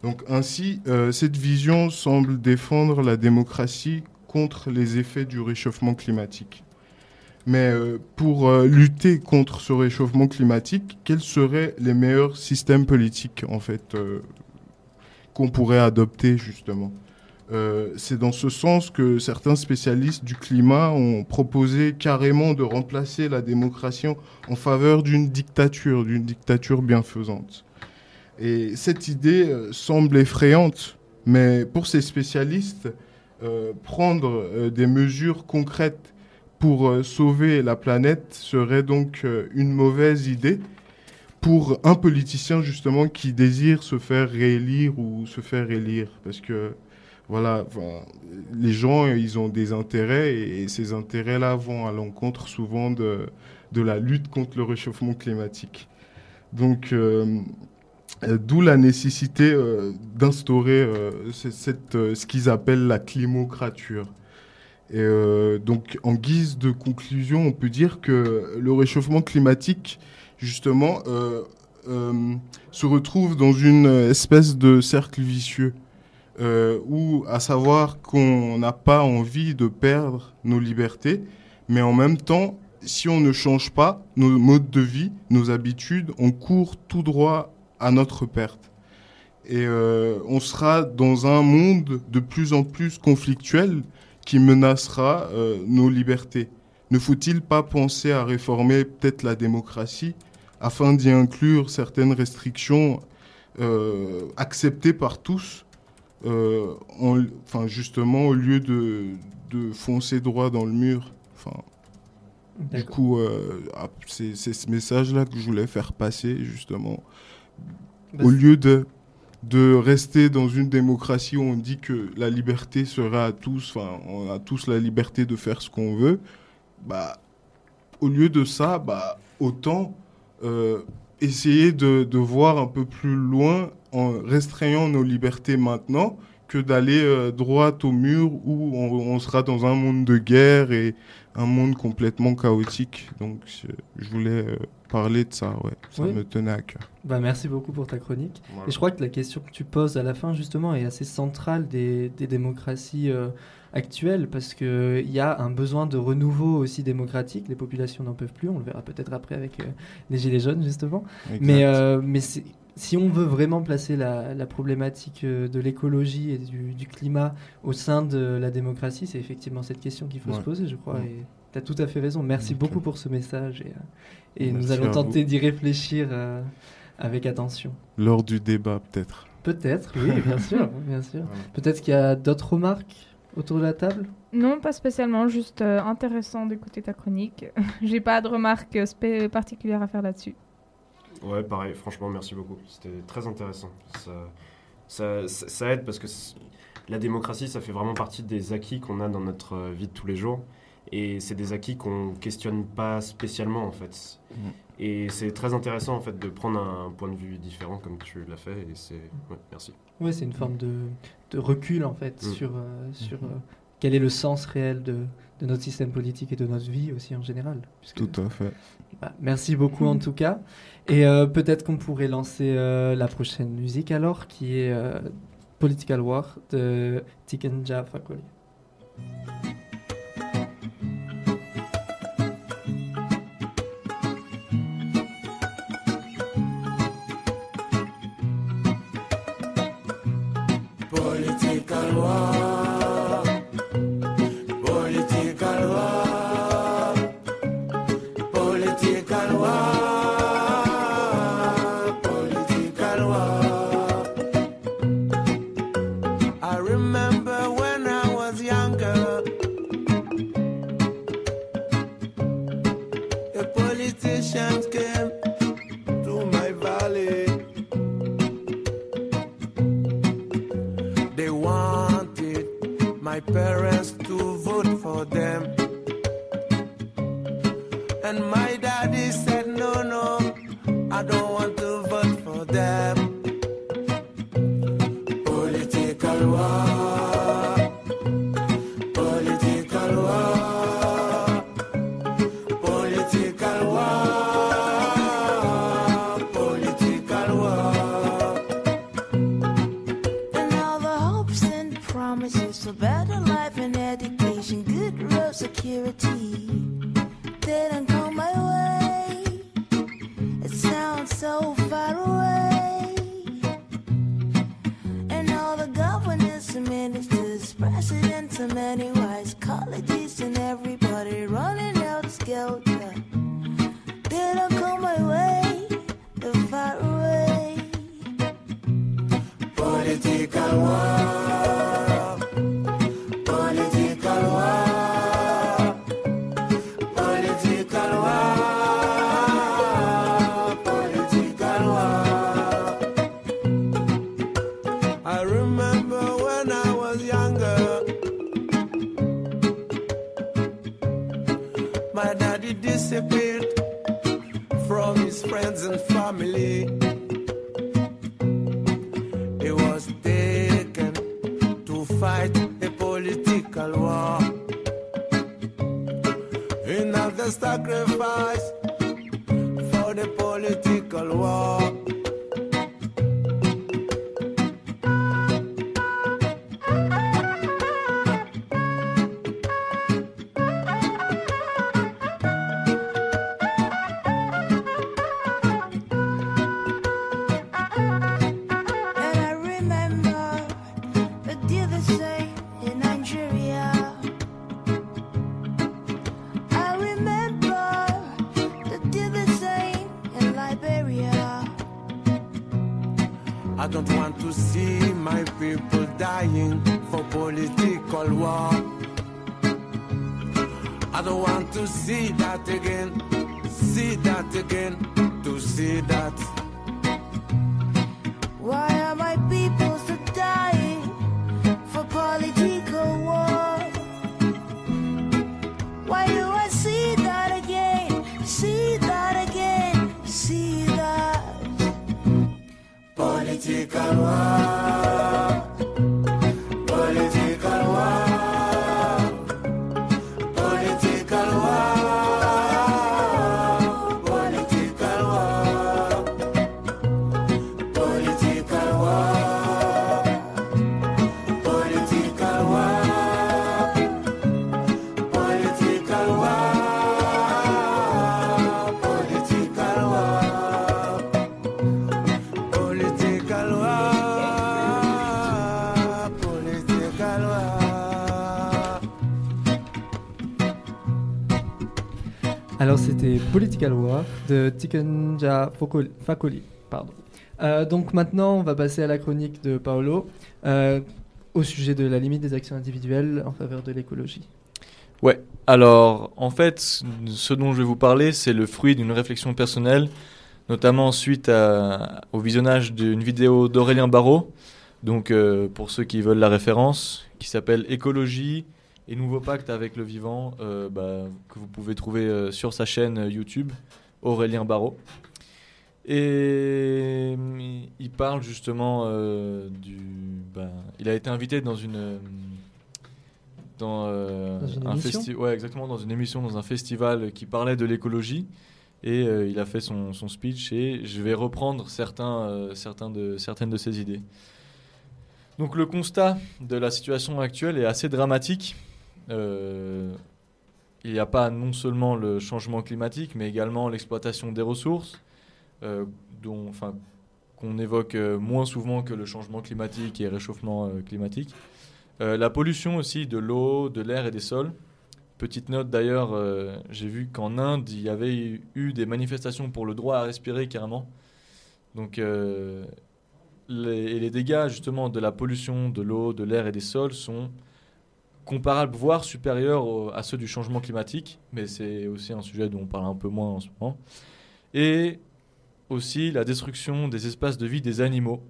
Donc ainsi, euh, cette vision semble défendre la démocratie contre les effets du réchauffement climatique. Mais euh, pour lutter contre ce réchauffement climatique, quels seraient les meilleurs systèmes politiques en fait qu'on pourrait adopter justement? Euh, C'est dans ce sens que certains spécialistes du climat ont proposé carrément de remplacer la démocratie en- faveur d'une dictature, d'une dictature bienfaisante. Et cette idée euh, semble effrayante, mais pour ces spécialistes, euh, prendre des mesures concrètes pour sauver la planète serait donc une mauvaise idée pour un politicien justement qui désire se faire réélire ou se faire élire. Parce que voilà, les gens, ils ont des intérêts et, ces intérêts-là vont à l'encontre souvent de, la lutte contre le réchauffement climatique. Donc, euh, euh, d'où la nécessité euh, d'instaurer ce qu'ils appellent la climocrature. En guise de conclusion, on peut dire que le réchauffement climatique, justement, se retrouve dans une espèce de cercle vicieux, euh, où, à savoir qu'on n'a pas envie de perdre nos libertés, mais en même temps, si on ne change pas nos modes de vie, nos habitudes, on court tout droit à notre perte. Et euh, on sera dans un monde de plus en plus conflictuel qui menacera euh, nos libertés. Ne faut-il pas penser à réformer peut-être la démocratie afin d'y inclure certaines restrictions acceptées par tous, euh, en- enfin justement au lieu de, de foncer droit dans le mur. Enfin, du coup, euh, ah, c'est ce message-là que je voulais faire passer justement. Bah, Au lieu de de rester dans une démocratie où on dit que la liberté serait à tous, enfin, on a tous la liberté de faire ce qu'on veut, bah, au lieu de ça, bah, autant euh, essayer de, de voir un peu plus loin en restreignant nos libertés maintenant que d'aller euh, droit au mur où on, on sera dans un monde de guerre et un monde complètement chaotique. Donc, je- voulais euh, parler de ça, ouais. Ça Oui. me tenait à cœur. Bah, merci beaucoup pour ta chronique. Voilà. Et je crois que la question que tu poses à la fin, justement, est assez centrale des, des démocraties euh, actuelles, parce qu'il y a un besoin de renouveau aussi démocratique. Les populations n'en peuvent plus, on le verra peut-être après avec euh, les Gilets jaunes, justement. Mais, Exact. euh, mais c'est- si on veut vraiment placer la, la problématique euh, de l'écologie et du, du climat au sein de la démocratie, c'est effectivement cette question qu'il faut se poser, je crois. Ouais. Et tu as tout à fait raison. Merci beaucoup pour ce message. Et, euh, et nous allons tenter d'y réfléchir euh, avec attention. Lors du débat, peut-être. Peut-être, oui, bien sûr, bien sûr. Peut-être qu'il y a d'autres remarques autour de la table? Non, pas spécialement, juste euh, intéressant d'écouter ta chronique. J'ai pas de remarques particulières à faire là-dessus. Ouais, pareil, franchement, merci beaucoup. C'était très intéressant. Ça, ça, ça- ça aide parce que la démocratie, ça fait vraiment partie des acquis qu'on a dans notre euh, vie de tous les jours. Et c'est des acquis qu'on questionne pas spécialement, en fait. Mm. Et c'est très intéressant, en fait, de prendre un point de vue différent comme tu l'as fait. Et c'est. Ouais, merci. Oui, c'est une forme de, de recul en fait Mm. sur, euh, sur euh, quel est le sens réel de, de notre système politique et de notre vie aussi en général. puisque- Tout à fait. Bah, merci beaucoup en tout cas. Et euh, peut-être qu'on pourrait lancer euh, la prochaine musique alors, qui est euh, Political War de Tikenja Fakoli. My daddy disappeared from his friends and family. He was taken to fight a political war. Another sacrifice for the political war. C'était Political War de Tikenja Fakoli. Pardon. Euh, donc maintenant on va passer à la chronique de Paolo euh, au sujet de la limite des actions individuelles en faveur de l'écologie. Ouais, alors en fait, ce dont je vais vous parler, c'est le fruit d'une réflexion personnelle, notamment suite au visionnage d'une vidéo d'Aurélien Barraud, donc euh, pour ceux qui veulent la référence, qui s'appelle Écologie et Nouveau Pacte avec le vivant, euh, bah, que vous pouvez trouver euh, sur sa chaîne euh, YouTube, Aurélien Barraud. Et euh, il parle justement euh, du. bah, il a été invité dans une. Dans, Dans une un émission festi- ouais, exactement, dans une émission, dans un festival qui parlait de l'écologie. Et il a fait son, son speech et je vais reprendre certains, certains de, certaines de ses idées. Donc le constat de la situation actuelle est assez dramatique. Euh, il n'y a pas non seulement le changement climatique, mais également l'exploitation des ressources, euh, dont, qu'on évoque euh, moins souvent que le changement climatique et réchauffement climatique. La pollution aussi de l'eau, de l'air et des sols. Petite note d'ailleurs, j'ai vu qu'en Inde, il y avait eu des manifestations pour le droit à respirer carrément. Donc et les dégâts justement de la pollution de l'eau, de l'air et des sols sont comparables, voire supérieurs à ceux du changement climatique, mais c'est aussi un sujet dont on parle un peu moins en ce moment. Et aussi la destruction des espaces de vie des animaux.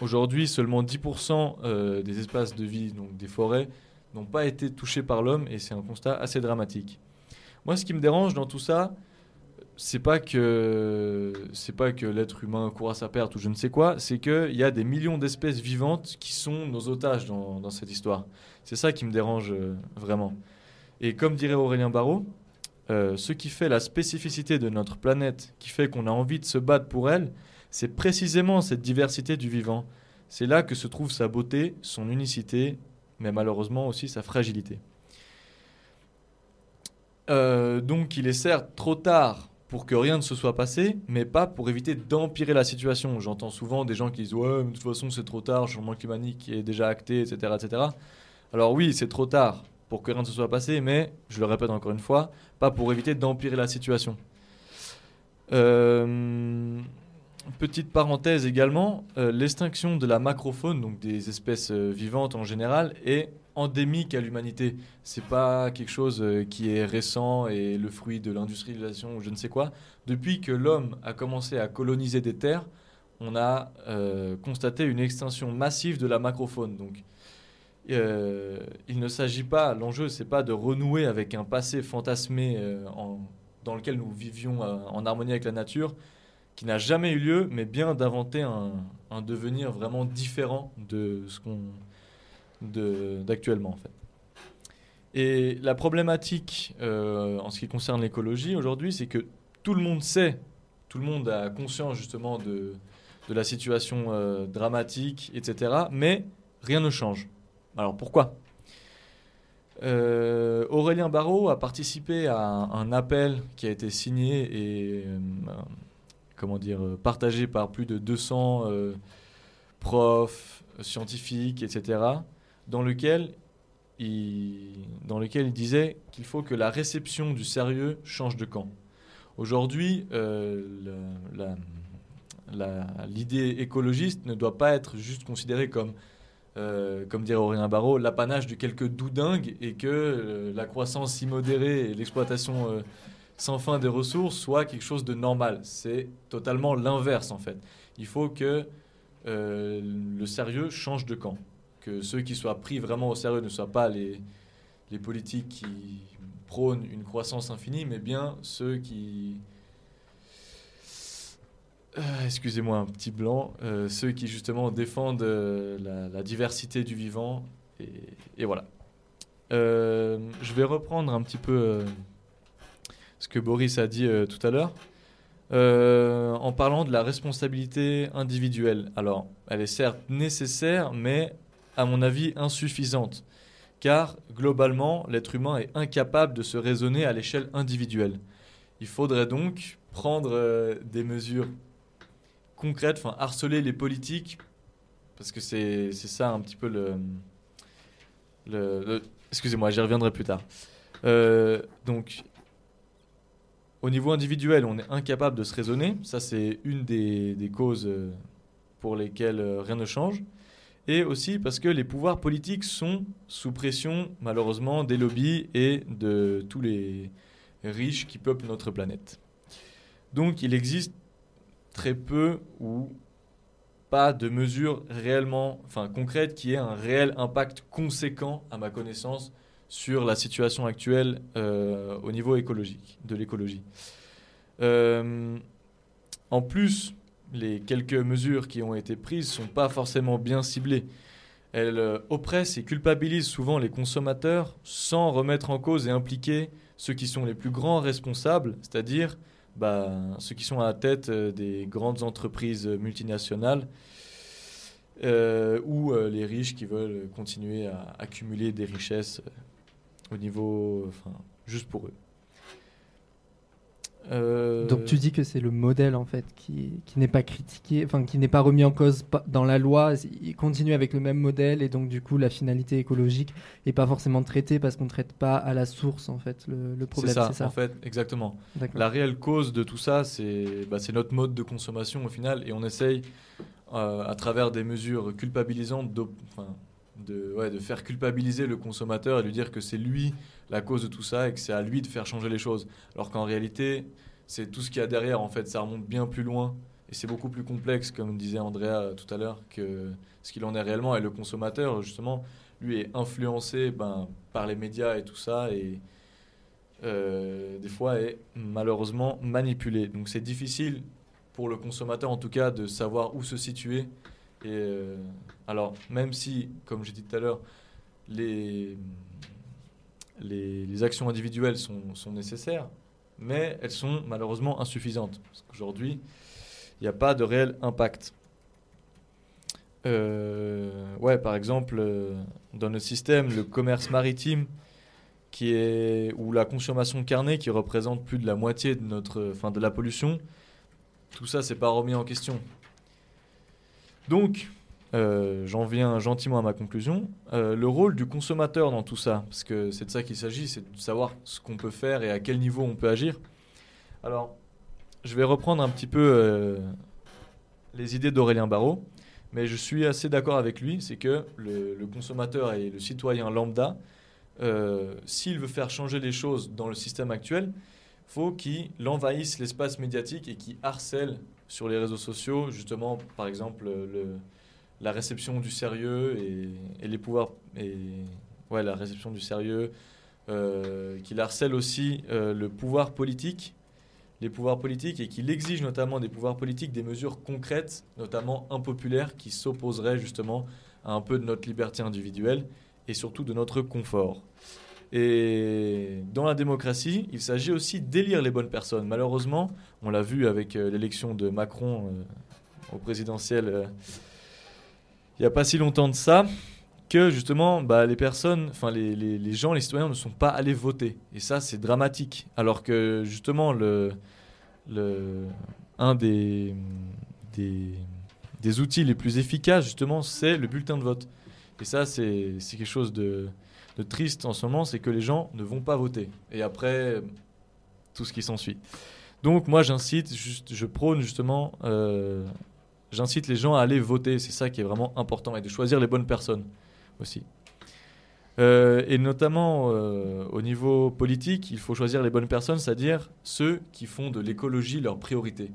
Aujourd'hui, seulement 10% euh, des espaces de vie, donc des forêts, n'ont pas été touchés par l'homme et c'est un constat assez dramatique. Moi, ce qui me dérange dans tout ça, c'est pas que c'est pas que l'être humain court à sa perte ou je ne sais quoi, c'est qu'il y a des millions d'espèces vivantes qui sont nos otages dans, cette histoire. C'est ça qui me dérange euh, vraiment. Et comme dirait Aurélien Barraud, euh, ce qui fait la spécificité de notre planète, qui fait qu'on a envie de se battre pour elle, c'est précisément cette diversité du vivant. C'est là que se trouve sa beauté, son unicité, mais malheureusement aussi sa fragilité. Euh, donc il est certes trop tard pour que rien ne se soit passé, mais pas pour éviter d'empirer la situation. J'entends souvent des gens qui disent ouais, mais de toute façon c'est trop tard, le changement climatique est déjà acté, etc., etc. Alors oui, c'est trop tard pour que rien ne se soit passé, mais je le répète encore une fois, pas pour éviter d'empirer la situation. Euh, petite parenthèse également, euh, l'extinction de la macrofaune, donc des espèces euh, vivantes en général, est endémique à l'humanité. C'est pas quelque chose euh, qui est récent et le fruit de l'industrialisation ou je ne sais quoi. Depuis que l'homme a commencé à coloniser des terres, on a euh, constaté une extinction massive de la macrofaune. Donc, euh, il ne s'agit pas, l'enjeu, c'est pas de renouer avec un passé fantasmé euh, en- dans lequel nous vivions en harmonie avec la nature, qui n'a jamais eu lieu, mais bien d'inventer un, devenir vraiment différent de ce qu'on d'actuellement en fait. Et la problématique euh, en ce qui concerne l'écologie aujourd'hui, c'est que tout le monde sait, tout le monde a conscience justement de, de la situation euh, dramatique, etc. Mais rien ne change. Alors pourquoi? Euh, Aurélien Barraud a participé à un, un appel qui a été signé et comment dire partagé par plus de 200 euh, profs, scientifiques, etc. Dans lequel il, disait qu'il faut que la réception du sérieux change de camp. Aujourd'hui, euh, l'idée écologiste ne doit pas être juste considérée comme, euh, comme dirait Aurélien Barraud, l'apanage de quelques doudingues et que euh, la croissance immodérée et l'exploitation sans fin des ressources soit quelque chose de normal. C'est totalement l'inverse en fait. Il faut que le sérieux change de camp. Que ceux qui soient pris vraiment au sérieux ne soient pas les, les politiques qui prônent une croissance infinie, mais bien ceux qui... Euh, Excusez-moi, un petit blanc. Euh, ceux qui justement défendent euh, la, diversité du vivant. Et, voilà. Euh, je vais reprendre un petit peu ce que Boris a dit tout à l'heure. En parlant de la responsabilité individuelle. Alors, elle est certes nécessaire, mais à mon avis insuffisante, car globalement, l'être humain est incapable de se raisonner à l'échelle individuelle. Il faudrait donc prendre euh, des mesures concrètes, enfin harceler les politiques, parce que c'est ça un petit peu le... Excusez-moi, j'y reviendrai plus tard. Euh, donc, au niveau individuel, on est incapable de se raisonner. Ça, c'est une des, des causes euh, pour lesquelles rien ne change. Et aussi parce que les pouvoirs politiques sont sous pression, malheureusement, des lobbies et de tous les riches qui peuplent notre planète. Donc, il existe très peu ou pas de mesures réellement, enfin concrètes, qui aient un réel impact conséquent, à ma connaissance, sur la situation actuelle euh, au niveau écologique, de l'écologie. Euh, en plus, les quelques mesures qui ont été prises sont pas forcément bien ciblées. Elles euh, oppressent et culpabilisent souvent les consommateurs sans remettre en cause et impliquer ceux qui sont les plus grands responsables, c'est-à-dire bah, ceux qui sont à la tête euh, des grandes entreprises multinationales euh, ou les riches qui veulent continuer à accumuler des richesses au niveau, juste pour eux. Euh, Donc tu dis que c'est le modèle en fait qui, qui n'est pas critiqué, enfin qui n'est pas remis en cause dans la loi. Il continue avec le même modèle et donc du coup la finalité écologique est pas forcément traitée parce qu'on ne traite pas à la source en fait le, le problème. C'est ça, en fait, exactement. La réelle cause de tout ça, c'est bah, c'est notre mode de consommation au final, et on essaye, euh, à travers des mesures culpabilisantes, de, faire culpabiliser le consommateur et lui dire que c'est lui la cause de tout ça et que c'est à lui de faire changer les choses. Alors qu'en réalité, c'est tout ce qu'il y a derrière, en fait, ça remonte bien plus loin. Et c'est beaucoup plus complexe, comme disait Andrea tout à l'heure, que ce qu'il en est réellement. Et le consommateur, justement, lui est influencé ben, par les médias et tout ça. Et, euh, des fois est malheureusement manipulé. Donc c'est difficile pour le consommateur en tout cas de savoir où se situer. Euh, alors même si, comme j'ai dit tout à l'heure, les, les, actions individuelles sont, nécessaires, mais elles sont malheureusement insuffisantes. Parce qu'aujourd'hui, il n'y a pas de réel impact. Euh, ouais, par exemple, euh, dans notre système, le commerce maritime, qui est ou la consommation carnée, qui représente plus de la moitié de notre, enfin, de la pollution, tout ça, c'est pas remis en question. Donc, euh, j'en viens gentiment à ma conclusion. Euh, le rôle du consommateur dans tout ça, parce que c'est de ça qu'il s'agit, c'est de savoir ce qu'on peut faire et à quel niveau on peut agir. Alors, je vais reprendre un petit peu euh, les idées d'Aurélien Barraud, mais je suis assez d'accord avec lui, c'est que le, le consommateur et le citoyen lambda, s'il veut faire changer les choses dans le système actuel, faut qu'il envahisse l'espace médiatique et qu'il harcèle sur les réseaux sociaux, justement, par exemple, le, la réception du sérieux et, les pouvoirs ouais la réception du sérieux, euh, harcèle aussi euh, le pouvoir politique, les pouvoirs politiques et qu'il exige notamment des pouvoirs politiques des mesures concrètes, notamment impopulaires, qui s'opposeraient justement à un peu de notre liberté individuelle et surtout de notre confort. Et dans la démocratie, il s'agit aussi d'élire les bonnes personnes. Malheureusement, on l'a vu avec euh, l'élection de Macron au présidentiel il n'y a pas si longtemps de ça, que justement bah, les personnes, enfin les, les, gens, les citoyens ne sont pas allés voter. Et ça, c'est dramatique. Alors que justement, le, le, un des, des, des outils les plus efficaces, justement, c'est le bulletin de vote. Et ça, c'est quelque chose de, de triste en ce moment, c'est que les gens ne vont pas voter. Et après, tout ce qui s'ensuit. Donc moi j'incite, je prône justement, euh, j'incite les gens à aller voter, c'est ça qui est vraiment important, et de choisir les bonnes personnes aussi. Euh, et notamment euh, au niveau politique, il faut choisir les bonnes personnes, c'est-à-dire ceux qui font de l'écologie leur priorité.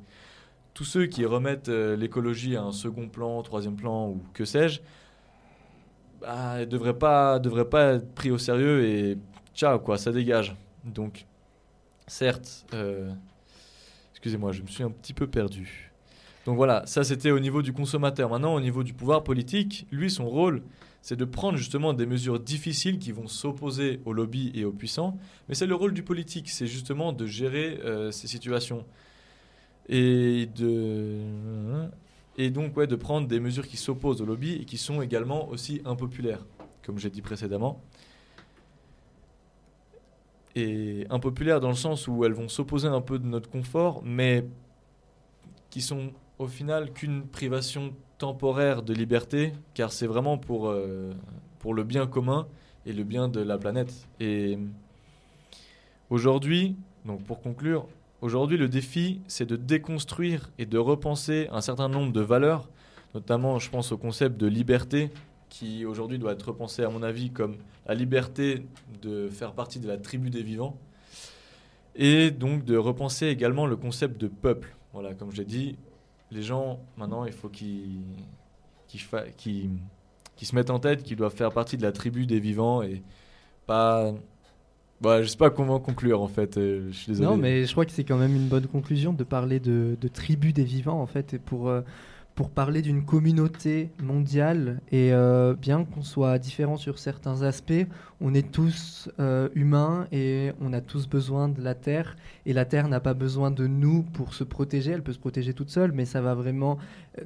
Tous ceux qui remettent euh, l'écologie à un second plan, troisième plan ou que sais-je, bah, ne devraient pas, devraient pas être pris au sérieux et ciao quoi, ça dégage. Donc, certes, excusez-moi, je me suis un petit peu perdu. Donc voilà, ça c'était au niveau du consommateur. Maintenant, au niveau du pouvoir politique, lui, son rôle, c'est de prendre justement des mesures difficiles qui vont s'opposer aux lobbies et aux puissants. Mais c'est le rôle du politique, c'est justement de gérer euh, ces situations. Et, de... et donc, ouais, de prendre des mesures qui s'opposent aux lobbies et qui sont également aussi impopulaires, comme j'ai dit précédemment. Et impopulaires dans le sens où elles vont s'opposer un peu de notre confort, mais qui sont au final qu'une privation temporaire de liberté, car c'est vraiment pour, euh, pour le bien commun et le bien de la planète. Et aujourd'hui, donc pour conclure, aujourd'hui le défi, c'est de déconstruire et de repenser un certain nombre de valeurs, notamment je pense au concept de liberté, qui aujourd'hui doit être repensé à mon avis comme la liberté de faire partie de la tribu des vivants, et donc de repenser également le concept de peuple. Voilà, comme je l'ai dit, les gens, maintenant, il faut qu'ils se mettent en tête qu'ils doivent faire partie de la tribu des vivants et pas... Bah, je sais pas comment conclure en fait, euh, je suis désolé. Non, mais je crois que c'est quand même une bonne conclusion de parler de, de tribu des vivants, en fait, pour, euh, pour parler d'une communauté mondiale. Et euh, bien qu'on soit différents sur certains aspects, on est tous euh, humains et on a tous besoin de la Terre. Et la Terre n'a pas besoin de nous pour se protéger, elle peut se protéger toute seule, mais ça va vraiment...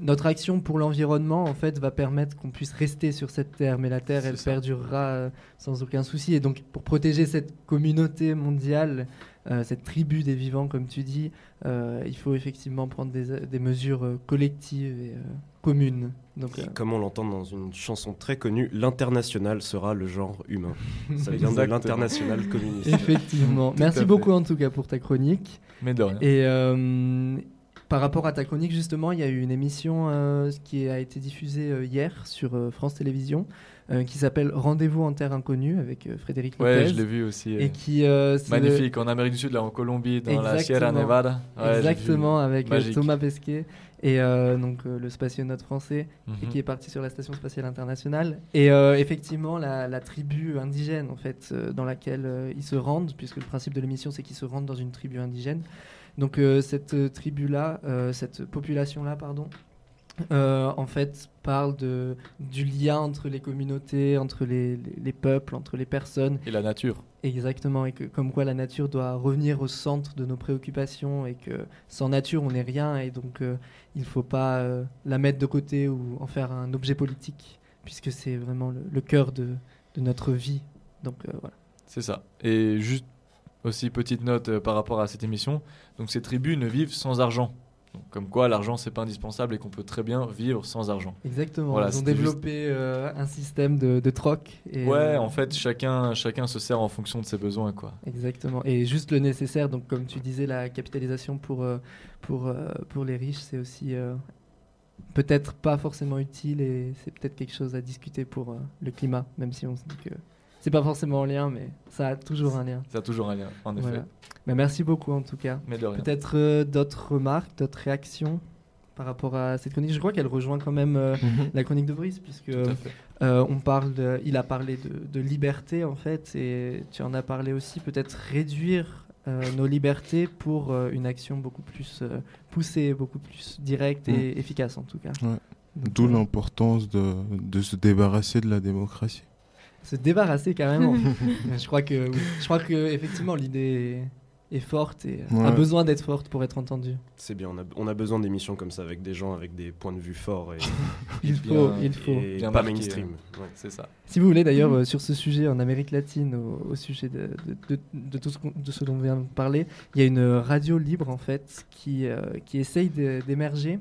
Notre action pour l'environnement, en fait, va permettre qu'on puisse rester sur cette Terre, mais la Terre, elle ça. perdurera euh, sans aucun souci. Et donc, pour protéger cette communauté mondiale, euh, cette tribu des vivants, comme tu dis, euh, il faut effectivement prendre des, des mesures euh, collectives et euh, communes. Donc, euh, Comme on l'entend dans une chanson très connue, l'international sera le genre humain. Ça vient de l'international communiste. Effectivement. Merci beaucoup fait. en tout cas pour ta chronique. Mais de rien. Et euh, par rapport à ta chronique, justement, il y a eu une émission euh, qui a été diffusée euh, hier sur euh, France Télévisions euh, qui s'appelle Rendez-vous en terre inconnue avec euh, Frédéric Ouais, Lopez. je l'ai vu aussi. Et qui, euh, c'est- Magnifique, en Amérique du Sud, là en Colombie, dans la Sierra. Nevada. Ouais. Exactement, avec Magique. Thomas Pesquet et euh, donc euh, le spationaute français et Mhm. qui est parti sur la station spatiale internationale. Et euh, effectivement, la, la tribu indigène en fait dans laquelle ils se rendent, puisque le principe de l'émission c'est qu'ils se rendent dans une tribu indigène. Donc cette tribu-là, euh, cette population-là, pardon, euh, en fait parle de, du lien entre les communautés, entre les, les- les peuples, entre les personnes. Et la nature. Exactement, et que comme quoi la nature doit revenir au centre de nos préoccupations et que sans nature on n'est rien et donc euh, il ne faut pas euh, la mettre de côté ou en faire un objet politique puisque c'est vraiment le, le cœur de, de notre vie. Donc voilà. C'est ça. Et juste aussi petite note par rapport à cette émission. Donc ces tribus ne vivent sans argent. Donc, comme quoi l'argent c'est pas indispensable et qu'on peut très bien vivre sans argent. Exactement, Voilà, ils ont juste- développé euh, un système de, de troc. Et, Ouais, euh, en fait chacun chacun se sert en fonction de ses besoins quoi. Exactement. Et juste le nécessaire, donc comme tu disais, la capitalisation pour, euh, pour, pour les riches, c'est aussi euh, peut-être pas forcément utile et c'est peut-être quelque chose à discuter pour le climat, même si on se dit que c'est pas forcément en lien, mais ça a toujours un lien. Ça a toujours un lien, en effet. Voilà. Mais merci beaucoup en tout cas. Mais de rien. Peut-être euh, d'autres remarques, d'autres réactions par rapport à cette chronique? Je crois qu'elle rejoint quand même euh, Mhm. la chronique de Brice, puisque euh, on parle de, il a parlé de, de liberté en fait, et tu en as parlé aussi. Peut-être réduire euh, nos libertés pour euh, une action beaucoup plus euh, poussée, beaucoup plus directe et efficace en tout cas. Ouais. Donc, D'où euh, l'importance de, de se débarrasser de la démocratie. Se débarrasser carrément. je crois que, oui. je crois que effectivement l'idée est, est forte et a Ouais. besoin d'être forte pour être entendue. C'est bien, on a, on a besoin d'émissions comme ça avec des gens avec des points de vue forts et, Il Bien- faut, il faut. et Bien pas marqué, mainstream. Ouais. C'est ça. Si vous voulez d'ailleurs euh, sur ce sujet en Amérique latine, au, au sujet de, de- de- de tout ce, de ce dont on vient de parler, il y a une radio libre en fait qui, euh, qui essaye d'émerger,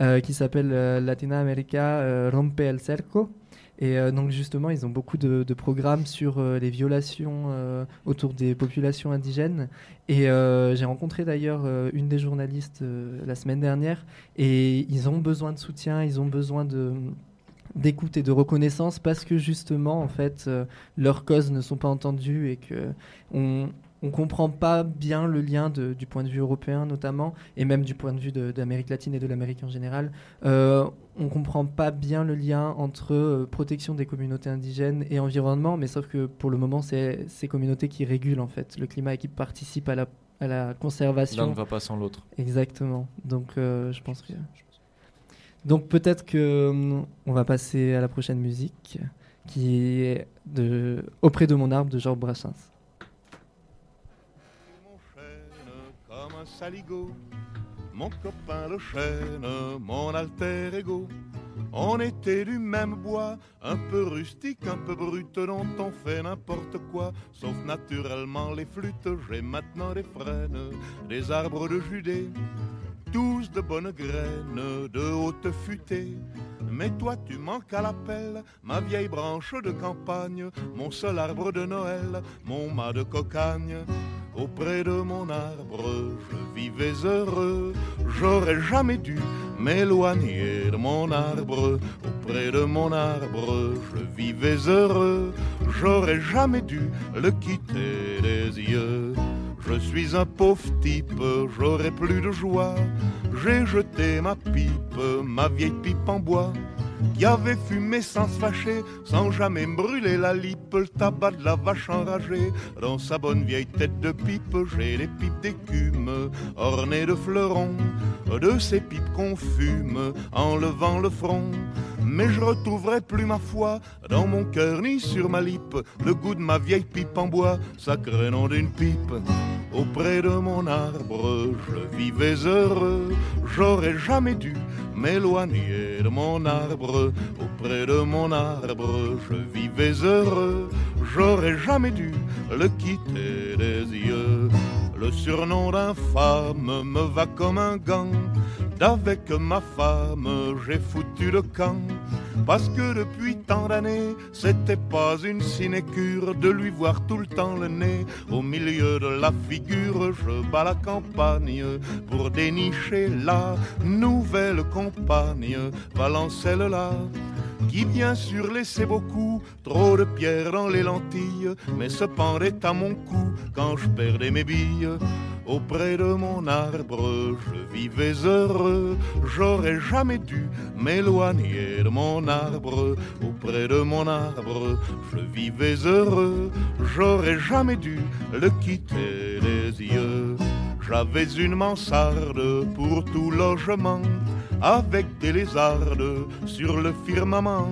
euh, qui s'appelle euh, Latina America euh, Rompe el Cerco. Et euh, donc justement, ils ont beaucoup de, programmes sur euh, les violations euh, autour des populations indigènes. Et j'ai rencontré d'ailleurs une des journalistes la semaine dernière. Et ils ont besoin de soutien, ils ont besoin de d'écoute et de reconnaissance parce que justement en fait leurs causes ne sont pas entendues et que on on comprend pas bien le lien de- du point de vue européen notamment et même du point de vue de, d'Amérique latine et de l'Amérique en général. Euh, on comprend pas bien le lien entre euh, protection des communautés indigènes et environnement, mais sauf que pour le moment c'est ces communautés qui régulent en fait le climat et qui participent à la, à la conservation. L'un ne va pas sans l'autre. Exactement. Donc euh, je pense que donc peut-être que hum, on va passer à la prochaine musique qui est de auprès de mon arbre de Georges Brassens. Un saligo. Mon copain le chêne, mon alter ego. On était du même bois, un peu rustique, un peu brut, dont on fait n'importe quoi, sauf naturellement les flûtes. J'ai maintenant des frênes, des arbres de Judée, tous de bonnes graines, de haute futée. Mais toi tu manques à l'appel, ma vieille branche de campagne, mon seul arbre de Noël, mon mât de cocagne. Auprès de mon arbre, je vivais heureux. J'aurais jamais dû m'éloigner de mon arbre. Auprès de mon arbre, je vivais heureux. J'aurais jamais dû le quitter des yeux. Je suis un pauvre type, j'aurais plus de joie. J'ai jeté ma pipe, ma vieille pipe en bois qui avait fumé sans se fâcher, sans jamais brûler la lippe, le tabac de la vache enragée. Dans sa bonne vieille tête de pipe, j'ai les pipes d'écume, ornées de fleurons, de ces pipes qu'on fume en levant le front. Mais je retrouverai plus ma foi dans mon cœur ni sur ma lippe, le goût de ma vieille pipe en bois, sacré nom d'une pipe. Auprès de mon arbre, je vivais heureux, j'aurais jamais dû m'éloigner de mon arbre. Auprès de mon arbre, je vivais heureux, j'aurais jamais dû le quitter des yeux. Le surnom d'infâme me va comme un gant. D'avec ma femme, j'ai foutu le camp. Parce que depuis tant d'années, c'était pas une sinécure de lui voir tout le temps le nez au milieu de la figure. Je bats la campagne pour dénicher la nouvelle compagne, Valencelle là qui bien sûr laissait beaucoup trop de pierres dans les lentilles, mais se pendait à mon cou quand je perdais mes billes. Auprès de mon arbre, je vivais heureux, j'aurais jamais dû m'éloigner de mon arbre. Auprès de mon arbre, je vivais heureux, j'aurais jamais dû le quitter des yeux. J'avais une mansarde pour tout logement, avec des lézardes sur le firmament.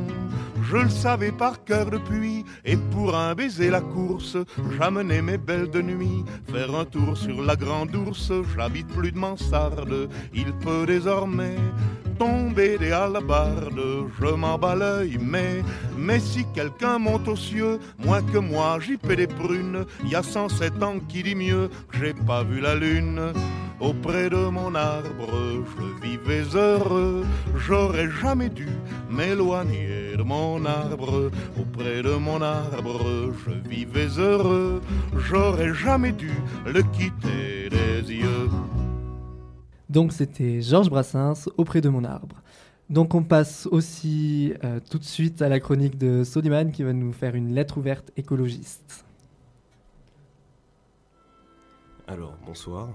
Je le savais par cœur depuis, et pour un baiser la course, j'amenais mes belles de nuit faire un tour sur la grande ours. J'habite plus de mansarde, il peut désormais tomber des hallebardes. Je m'en bats l'œil, mais, mais si quelqu'un monte aux cieux, moins que moi, j'y paie des prunes. Y a 107 ans qui dit mieux j'ai pas vu la lune. Auprès de mon arbre, je vivais heureux, j'aurais jamais dû m'éloigner de mon arbre. Auprès de mon arbre, je vivais heureux, j'aurais jamais dû le quitter des yeux. Donc c'était Georges Brassens auprès de mon arbre. Donc on passe aussi euh, tout de suite à la chronique de Soliman qui va nous faire une lettre ouverte écologiste. Alors, bonsoir.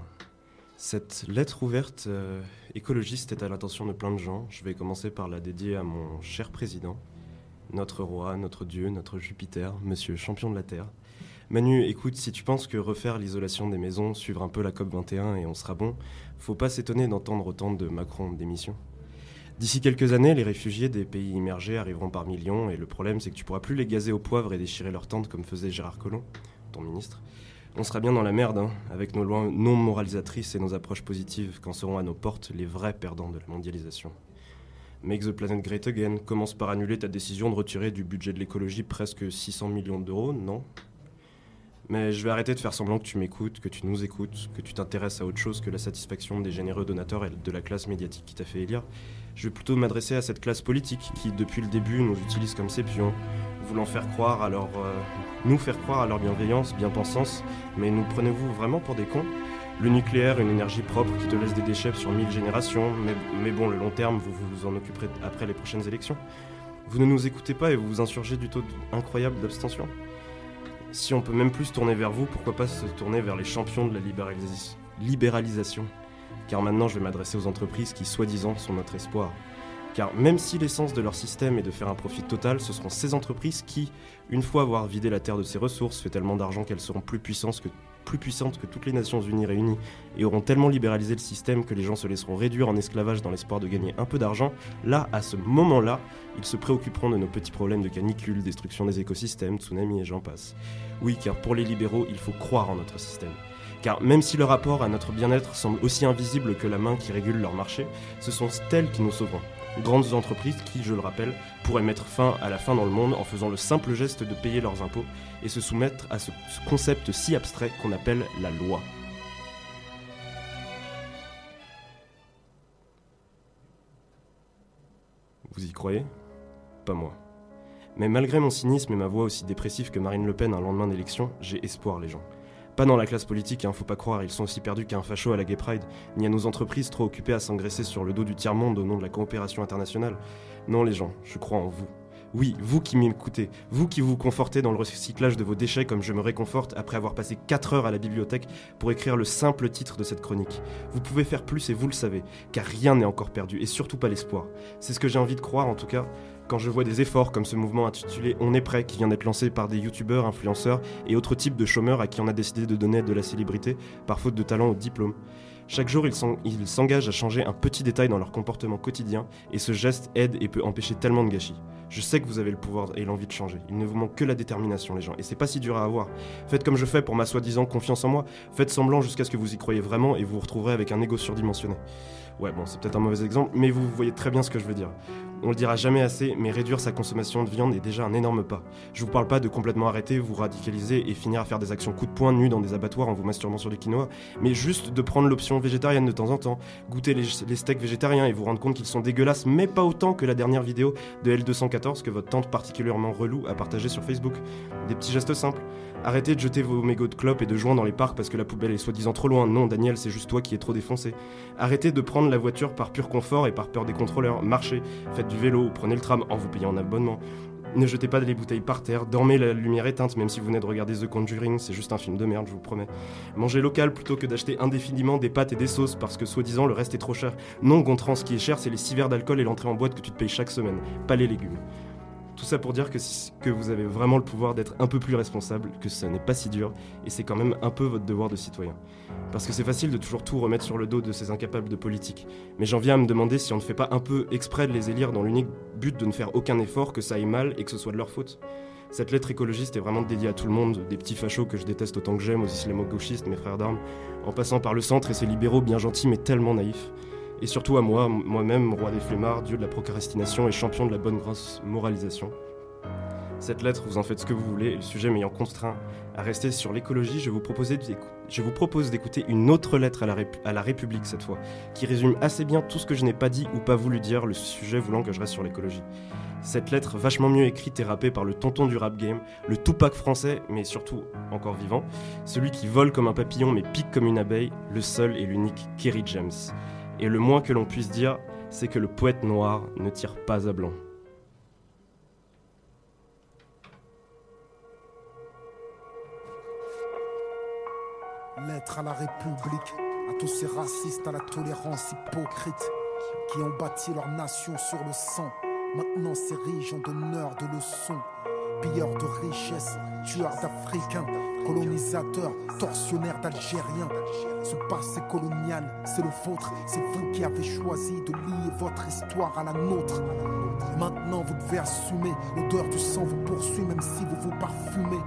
Cette lettre ouverte euh, écologiste est à l'intention de plein de gens. Je vais commencer par la dédier à mon cher président, notre roi, notre dieu, notre Jupiter, monsieur champion de la Terre. Manu, écoute, si tu penses que refaire l'isolation des maisons, suivre un peu la COP 21 et on sera bon, faut pas s'étonner d'entendre autant de Macron démission. D'ici quelques années, les réfugiés des pays immergés arriveront par millions et le problème c'est que tu pourras plus les gazer au poivre et déchirer leurs tentes comme faisait Gérard Collomb, ton ministre. On sera bien dans la merde, hein, avec nos lois non moralisatrices et nos approches positives, quand seront à nos portes les vrais perdants de la mondialisation. Make the planet great again commence par annuler ta décision de retirer du budget de l'écologie presque 600 millions d'euros, non? Mais je vais arrêter de faire semblant que tu m'écoutes, que tu nous écoutes, que tu t'intéresses à autre chose que la satisfaction des généreux donateurs et de la classe médiatique qui t'a fait élire. Je vais plutôt m'adresser à cette classe politique qui, depuis le début, nous utilise comme ses pions, voulant faire croire à leur, euh, nous faire croire à leur bienveillance, bien-pensance, mais nous prenez-vous vraiment pour des cons? Le nucléaire, une énergie propre qui te laisse des déchets sur mille générations, mais, mais bon, le long terme, vous vous en occuperez après les prochaines élections. Vous ne nous écoutez pas et vous vous insurgez du taux incroyable d'abstention? Si on peut même plus se tourner vers vous, pourquoi pas se tourner vers les champions de la libéralis- libéralisation? Car maintenant, je vais m'adresser aux entreprises qui, soi-disant, sont notre espoir. Car même si l'essence de leur système est de faire un profit total, ce seront ces entreprises qui, une fois avoir vidé la Terre de ses ressources, fait tellement d'argent qu'elles seront plus puissantes que, plus puissantes que toutes les Nations Unies réunies et auront tellement libéralisé le système que les gens se laisseront réduire en esclavage dans l'espoir de gagner un peu d'argent, là, à ce moment-là, ils se préoccuperont de nos petits problèmes de canicule, destruction des écosystèmes, tsunami et j'en passe. Oui, car pour les libéraux, il faut croire en notre système. Car même si le rapport à notre bien-être semble aussi invisible que la main qui régule leur marché, ce sont elles qui nous sauveront. Grandes entreprises qui, je le rappelle, pourraient mettre fin à la faim dans le monde en faisant le simple geste de payer leurs impôts et se soumettre à ce, ce concept si abstrait qu'on appelle la loi. Vous y croyez? Pas moi. Mais malgré mon cynisme et ma voix aussi dépressive que Marine Le Pen un lendemain d'élection, j'ai espoir les gens. Pas dans la classe politique, hein, faut pas croire, ils sont aussi perdus qu'un facho à la Gay Pride, ni à nos entreprises trop occupées à s'engraisser sur le dos du tiers-monde au nom de la coopération internationale. Non les gens, je crois en vous. Oui, vous qui m'écoutez, vous qui vous confortez dans le recyclage de vos déchets comme je me réconforte après avoir passé 4 heures à la bibliothèque pour écrire le simple titre de cette chronique. Vous pouvez faire plus et vous le savez, car rien n'est encore perdu, et surtout pas l'espoir. C'est ce que j'ai envie de croire en tout cas, quand je vois des efforts comme ce mouvement intitulé On est prêt qui vient d'être lancé par des youtubeurs, influenceurs et autres types de chômeurs à qui on a décidé de donner de la célébrité par faute de talent ou de diplôme. Chaque jour, ils s'en- ils s'engagent à changer un petit détail dans leur comportement quotidien et ce geste aide et peut empêcher tellement de gâchis. Je sais que vous avez le pouvoir et l'envie de changer. Il ne vous manque que la détermination, les gens. Et c'est pas si dur à avoir. Faites comme je fais pour ma soi-disant confiance en moi. Faites semblant jusqu'à ce que vous y croyez vraiment et vous vous retrouverez avec un ego surdimensionné. Ouais, bon, c'est peut-être un mauvais exemple, mais vous voyez très bien ce que je veux dire. On le dira jamais assez, mais réduire sa consommation de viande est déjà un énorme pas. Je vous parle pas de complètement arrêter, vous radicaliser et finir à faire des actions coup de poing nus dans des abattoirs en vous masturbant sur du quinoa, mais juste de prendre l'option végétarienne de temps en temps, goûter les, les steaks végétariens et vous rendre compte qu'ils sont dégueulasses, mais pas autant que la dernière vidéo de L214 que votre tante particulièrement relou a partagée sur Facebook. Des petits gestes simples. Arrêtez de jeter vos mégots de clopes et de joints dans les parcs parce que la poubelle est soi-disant trop loin. Non, Daniel, c'est juste toi qui es trop défoncé. Arrêtez de prendre la voiture par pur confort et par peur des contrôleurs. Marchez, faites du vélo prenez le tram en vous payant un abonnement. Ne jetez pas les bouteilles par terre, dormez la lumière éteinte même si vous venez de regarder The Conjuring, c'est juste un film de merde, je vous promets. Mangez local plutôt que d'acheter indéfiniment des pâtes et des sauces parce que soi-disant le reste est trop cher. Non, Gontran, ce qui est cher, c'est les 6 verres d'alcool et l'entrée en boîte que tu te payes chaque semaine, pas les légumes. Tout ça pour dire que, vous avez vraiment le pouvoir d'être un peu plus responsable, que ça n'est pas si dur, et c'est quand même un peu votre devoir de citoyen. Parce que c'est facile de toujours tout remettre sur le dos de ces incapables de politique. Mais j'en viens à me demander si on ne fait pas un peu exprès de les élire dans l'unique but de ne faire aucun effort, que ça aille mal et que ce soit de leur faute. Cette lettre écologiste est vraiment dédiée à tout le monde, des petits fachos que je déteste autant que j'aime, aux islamo-gauchistes, mes frères d'armes, en passant par le centre et ses libéraux bien gentils mais tellement naïfs. Et surtout à moi, moi-même, roi des flemmards, dieu de la procrastination et champion de la bonne grosse moralisation. Cette lettre, vous en faites ce que vous voulez, et le sujet m'ayant contraint à rester sur l'écologie, je je vous propose d'écouter une autre lettre à la, à la République cette fois, qui résume assez bien tout ce que je n'ai pas dit ou pas voulu dire, le sujet voulant que je reste sur l'écologie. Cette lettre, vachement mieux écrite et rappée par le tonton du rap game, le Tupac français, mais surtout encore vivant, celui qui vole comme un papillon mais pique comme une abeille, le seul et l'unique Kerry James. Et le moins que l'on puisse dire, c'est que le poète noir ne tire pas à blanc. Lettre à la République, à tous ces racistes à la tolérance hypocrite, qui ont bâti leur nation sur le sang. Maintenant s'érigent en donneurs de leçons, pilleurs de richesses, tueurs d'Africains, colonisateurs, tortionnaires d'Algériens. Ce passé colonial, c'est le vôtre, c'est vous qui avez choisi de lier votre histoire à la nôtre. Maintenant vous devez assumer, l'odeur du sang vous poursuit même si vous vous parfumez.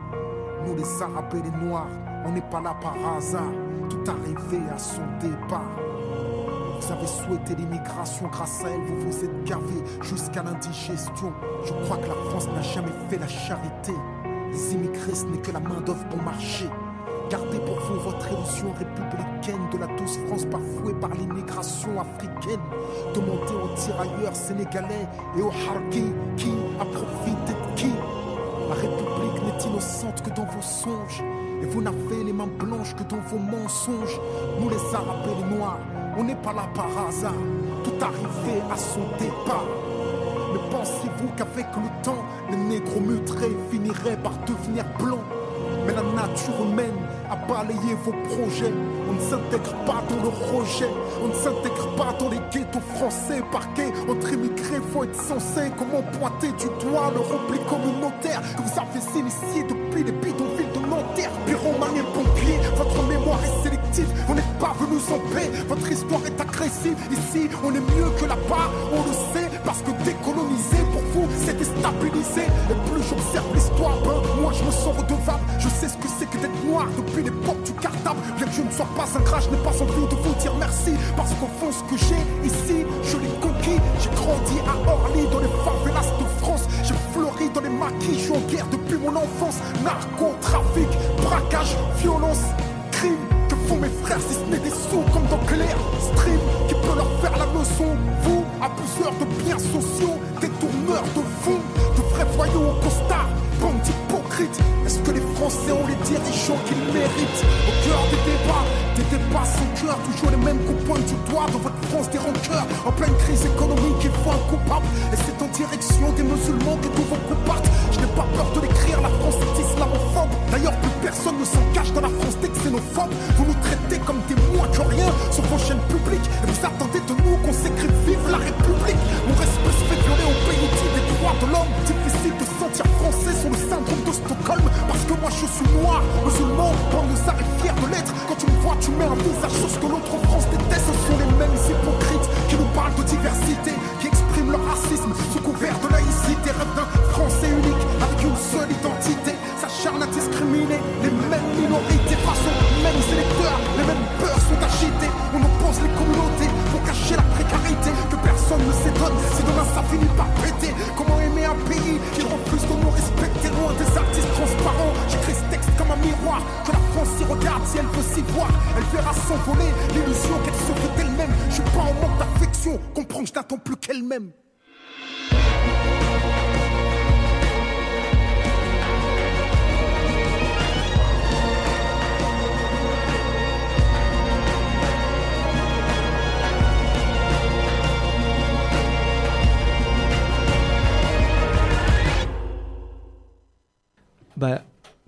Nous les Arabes et les Noirs, on n'est pas là par hasard, tout arrivé à son départ. Vous avez souhaité l'immigration, grâce à elle, vous vous êtes gavé jusqu'à l'indigestion. Je crois que la France n'a jamais fait la charité. Les immigrés, ce n'est que la main-d'œuvre bon marché. Gardez pour vous votre illusion républicaine de la douce France bafouée par l'immigration africaine. Demandez aux tirailleurs sénégalais et aux harkis qui a profité de qui. La République n'est innocente que dans vos songes. Et vous n'avez les mains blanches que dans vos mensonges. Nous les Arabes Noirs, on n'est pas là par hasard. Tout arrivé à son départ. Mais pensez-vous qu'avec le temps, les négros mutrés finiraient par devenir blancs? Mais la nature humaine a balayé vos projets. On ne s'intègre pas dans le rejet. On ne s'intègre pas dans les ghettos français. Parqués entre immigrés, faut être censé. Comment pointer du doigt le repli communautaire que vous avez initié depuis les bidonvilles de Nanterre Pyromanie et pompier, votre mémoire est sélective. On n'est pas venus en paix. Votre histoire est agressive. Ici, on est mieux que là-bas. On le sait parce que décoloniser pour vous, c'est déstabiliser. Et plus j'observe l'histoire, ben, moi je me sens redevable. Je sais ce que c'est que d'être noir depuis l'époque du cartable. Bien que je ne sois pas un gras, je n'ai pas envie de vous dire merci. Parce qu'au fond, ce que j'ai ici, je l'ai conquis. J'ai grandi à Orly, dans les favelas de France. J'ai fleuri dans les maquis, je suis en guerre depuis mon enfance. Narcotrafic, braquage, violence, crime. Font mes frères si ce n'est des sous comme dans Claire. Stream qui peut leur faire la leçon. Vous, abuseurs de biens sociaux Détourneurs de fonds De vrais voyous au costard Bande d'hypocrites Est-ce que les Français ont les dirigeants qu'ils méritent? Au cœur des débats Des débats sans cœur Toujours les mêmes qu'on pointe du doigt Dans votre France des rancœurs. En pleine crise économique Il faut un coupable. Et c'est en direction des musulmans que tous vos coups Je n'ai pas peur de l'écrire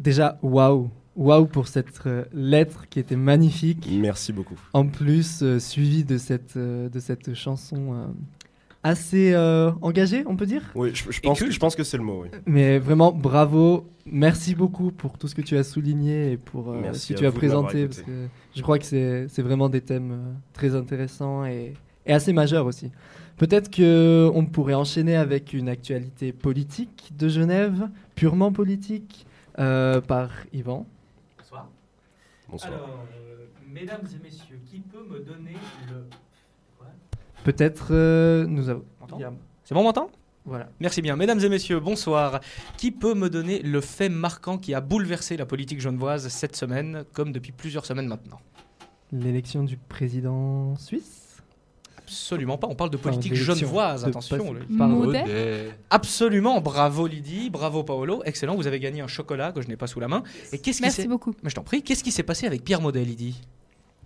déjà, waouh! Waouh pour cette euh, lettre qui était magnifique. Merci beaucoup. En plus, euh, suivi de cette, euh, de cette chanson euh, assez euh, engagée, on peut dire? Oui, je, je pense, que- je pense que c'est le mot, oui. Mais vraiment, bravo. Merci beaucoup pour tout ce que tu as souligné et pour euh, ce que tu as présenté. Parce écouté. que je crois que c'est c'est vraiment des thèmes euh, très intéressants et, et assez majeurs aussi. Peut-être qu'on pourrait enchaîner avec une actualité politique de Genève, purement politique, euh, par Yvan. Bonsoir. Bonsoir. Alors, euh, mesdames et messieurs, qui peut me donner le. Peut-être euh, nous avons. C'est bon, on m'entend Voilà. Merci bien. Mesdames et messieurs, bonsoir. Qui peut me donner le fait marquant qui a bouleversé la politique genevoise cette semaine, comme depuis plusieurs semaines maintenant? L'élection du président suisse? Absolument pas. On parle de Enfin, politique d'élection. genevoise, De attention. le-. Absolument. Bravo Lydie, bravo Paolo. Excellent. Vous avez gagné un chocolat que je n'ai pas sous la main. Et qu'est-ce qui Merci s'est- beaucoup. Mais je t'en prie. Qu'est-ce qui s'est passé avec Pierre Modèle, Lydie?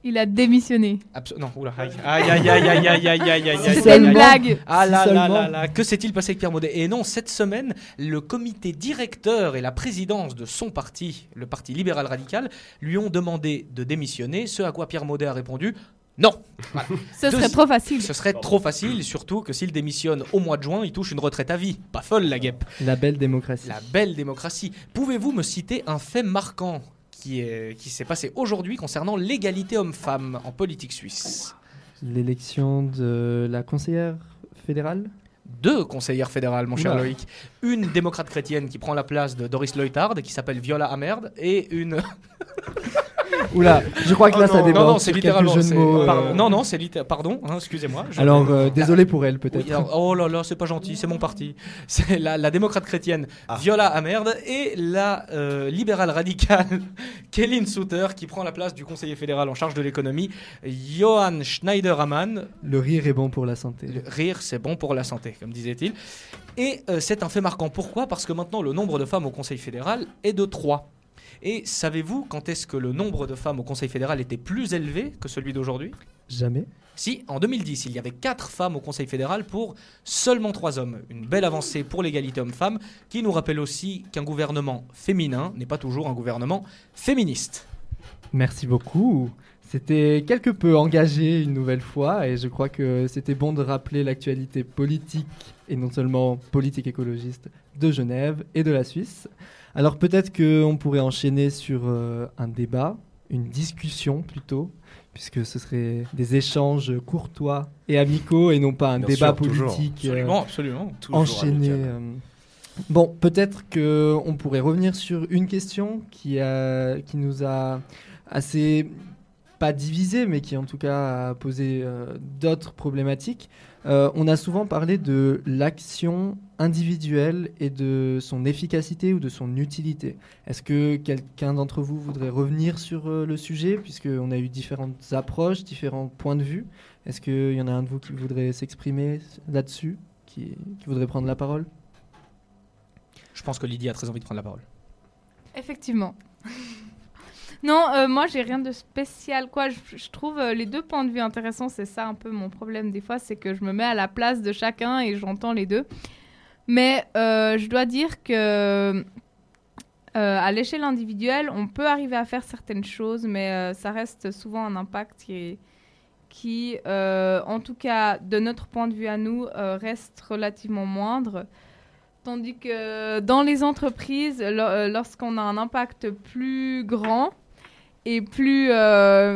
Il a démissionné. Abso- non, oula, aïe, aïe, aïe, aïe, aïe, aïe, aïe, aïe, aïe, Si aïe, c'est aïe, une aïe. blague. Ah là là là là, que s'est-il passé avec Pierre Modèle Et non, cette semaine, le comité directeur et la présidence de son parti, le Parti libéral radical, lui ont demandé de démissionner, ce à quoi Pierre Modèle a répondu non. Voilà. Ce serait trop facile. Ce serait trop facile, surtout que s'il démissionne au mois de juin, il touche une retraite à vie. Pas folle la guêpe. La belle démocratie. La belle démocratie. Pouvez-vous me citer un fait marquant qui est- qui s'est passé aujourd'hui concernant l'égalité homme-femme en politique suisse? L'élection de la conseillère fédérale? Deux conseillères fédérales, mon cher Oula. Loïc. Une démocrate chrétienne qui prend la place de Doris Leuthard, qui s'appelle Viola Amerd, et une. Oula, je crois que là, Oh ça non, déborde Non, non, c'est littéralement. de mots, euh. Non, non, c'est littéralement. Pardon, hein, excusez-moi. je- Alors, euh, désolé pour elle, peut-être. Oui, oh là là, c'est pas gentil, c'est mon parti. C'est la, la démocrate chrétienne Ah. Viola Amerd et la euh, libérale radicale Kéline Souter qui prend la place du conseiller fédéral en charge de l'économie, Johann Schneider-Ammann. Le rire est bon pour la santé. Le rire, c'est bon pour la santé, comme disait-il. Et euh, c'est un fait marquant. Pourquoi? Parce que maintenant, le nombre de femmes au Conseil fédéral est de 3. Et savez-vous quand est-ce que le nombre de femmes au Conseil fédéral était plus élevé que celui d'aujourd'hui? Jamais. Si, en 2010, il y avait 4 femmes au Conseil fédéral pour seulement 3 hommes. Une belle avancée pour l'égalité homme-femme, qui nous rappelle aussi qu'un gouvernement féminin n'est pas toujours un gouvernement féministe. Merci beaucoup. C'était quelque peu engagé une nouvelle fois et je crois que c'était bon de rappeler l'actualité politique et non seulement politique écologiste de Genève et de la Suisse. Alors peut-être qu'on pourrait enchaîner sur euh, un débat, une discussion plutôt, puisque ce serait des échanges courtois et amicaux et non pas un Bien débat sûr, toujours. politique euh, Absolument, absolument. Toujours enchaîné. euh. Bon, peut-être que on pourrait revenir sur une question qui, a, qui nous a assez pas divisé, mais qui en tout cas a posé euh, d'autres problématiques. Euh, on a souvent parlé de l'action individuelle et de son efficacité ou de son utilité. Est-ce que quelqu'un d'entre vous voudrait revenir sur euh, le sujet, puisqu'on a eu différentes approches, différents points de vue? Est-ce qu'il y en a un de vous qui voudrait s'exprimer là-dessus, qui, qui voudrait prendre la parole? Je pense que Lydie a très envie de prendre la parole. Effectivement. non, euh, moi j'ai rien de spécial. Quoi, je, je trouve euh, les deux points de vue intéressants. C'est ça un peu mon problème des fois, c'est que je me mets à la place de chacun et j'entends les deux. Mais euh, je dois dire que euh, à l'échelle individuelle, on peut arriver à faire certaines choses, mais euh, ça reste souvent un impact qui, en tout cas de notre point de vue à nous, reste relativement moindre. Tandis que dans les entreprises, lo- lorsqu'on a un impact plus grand et plus,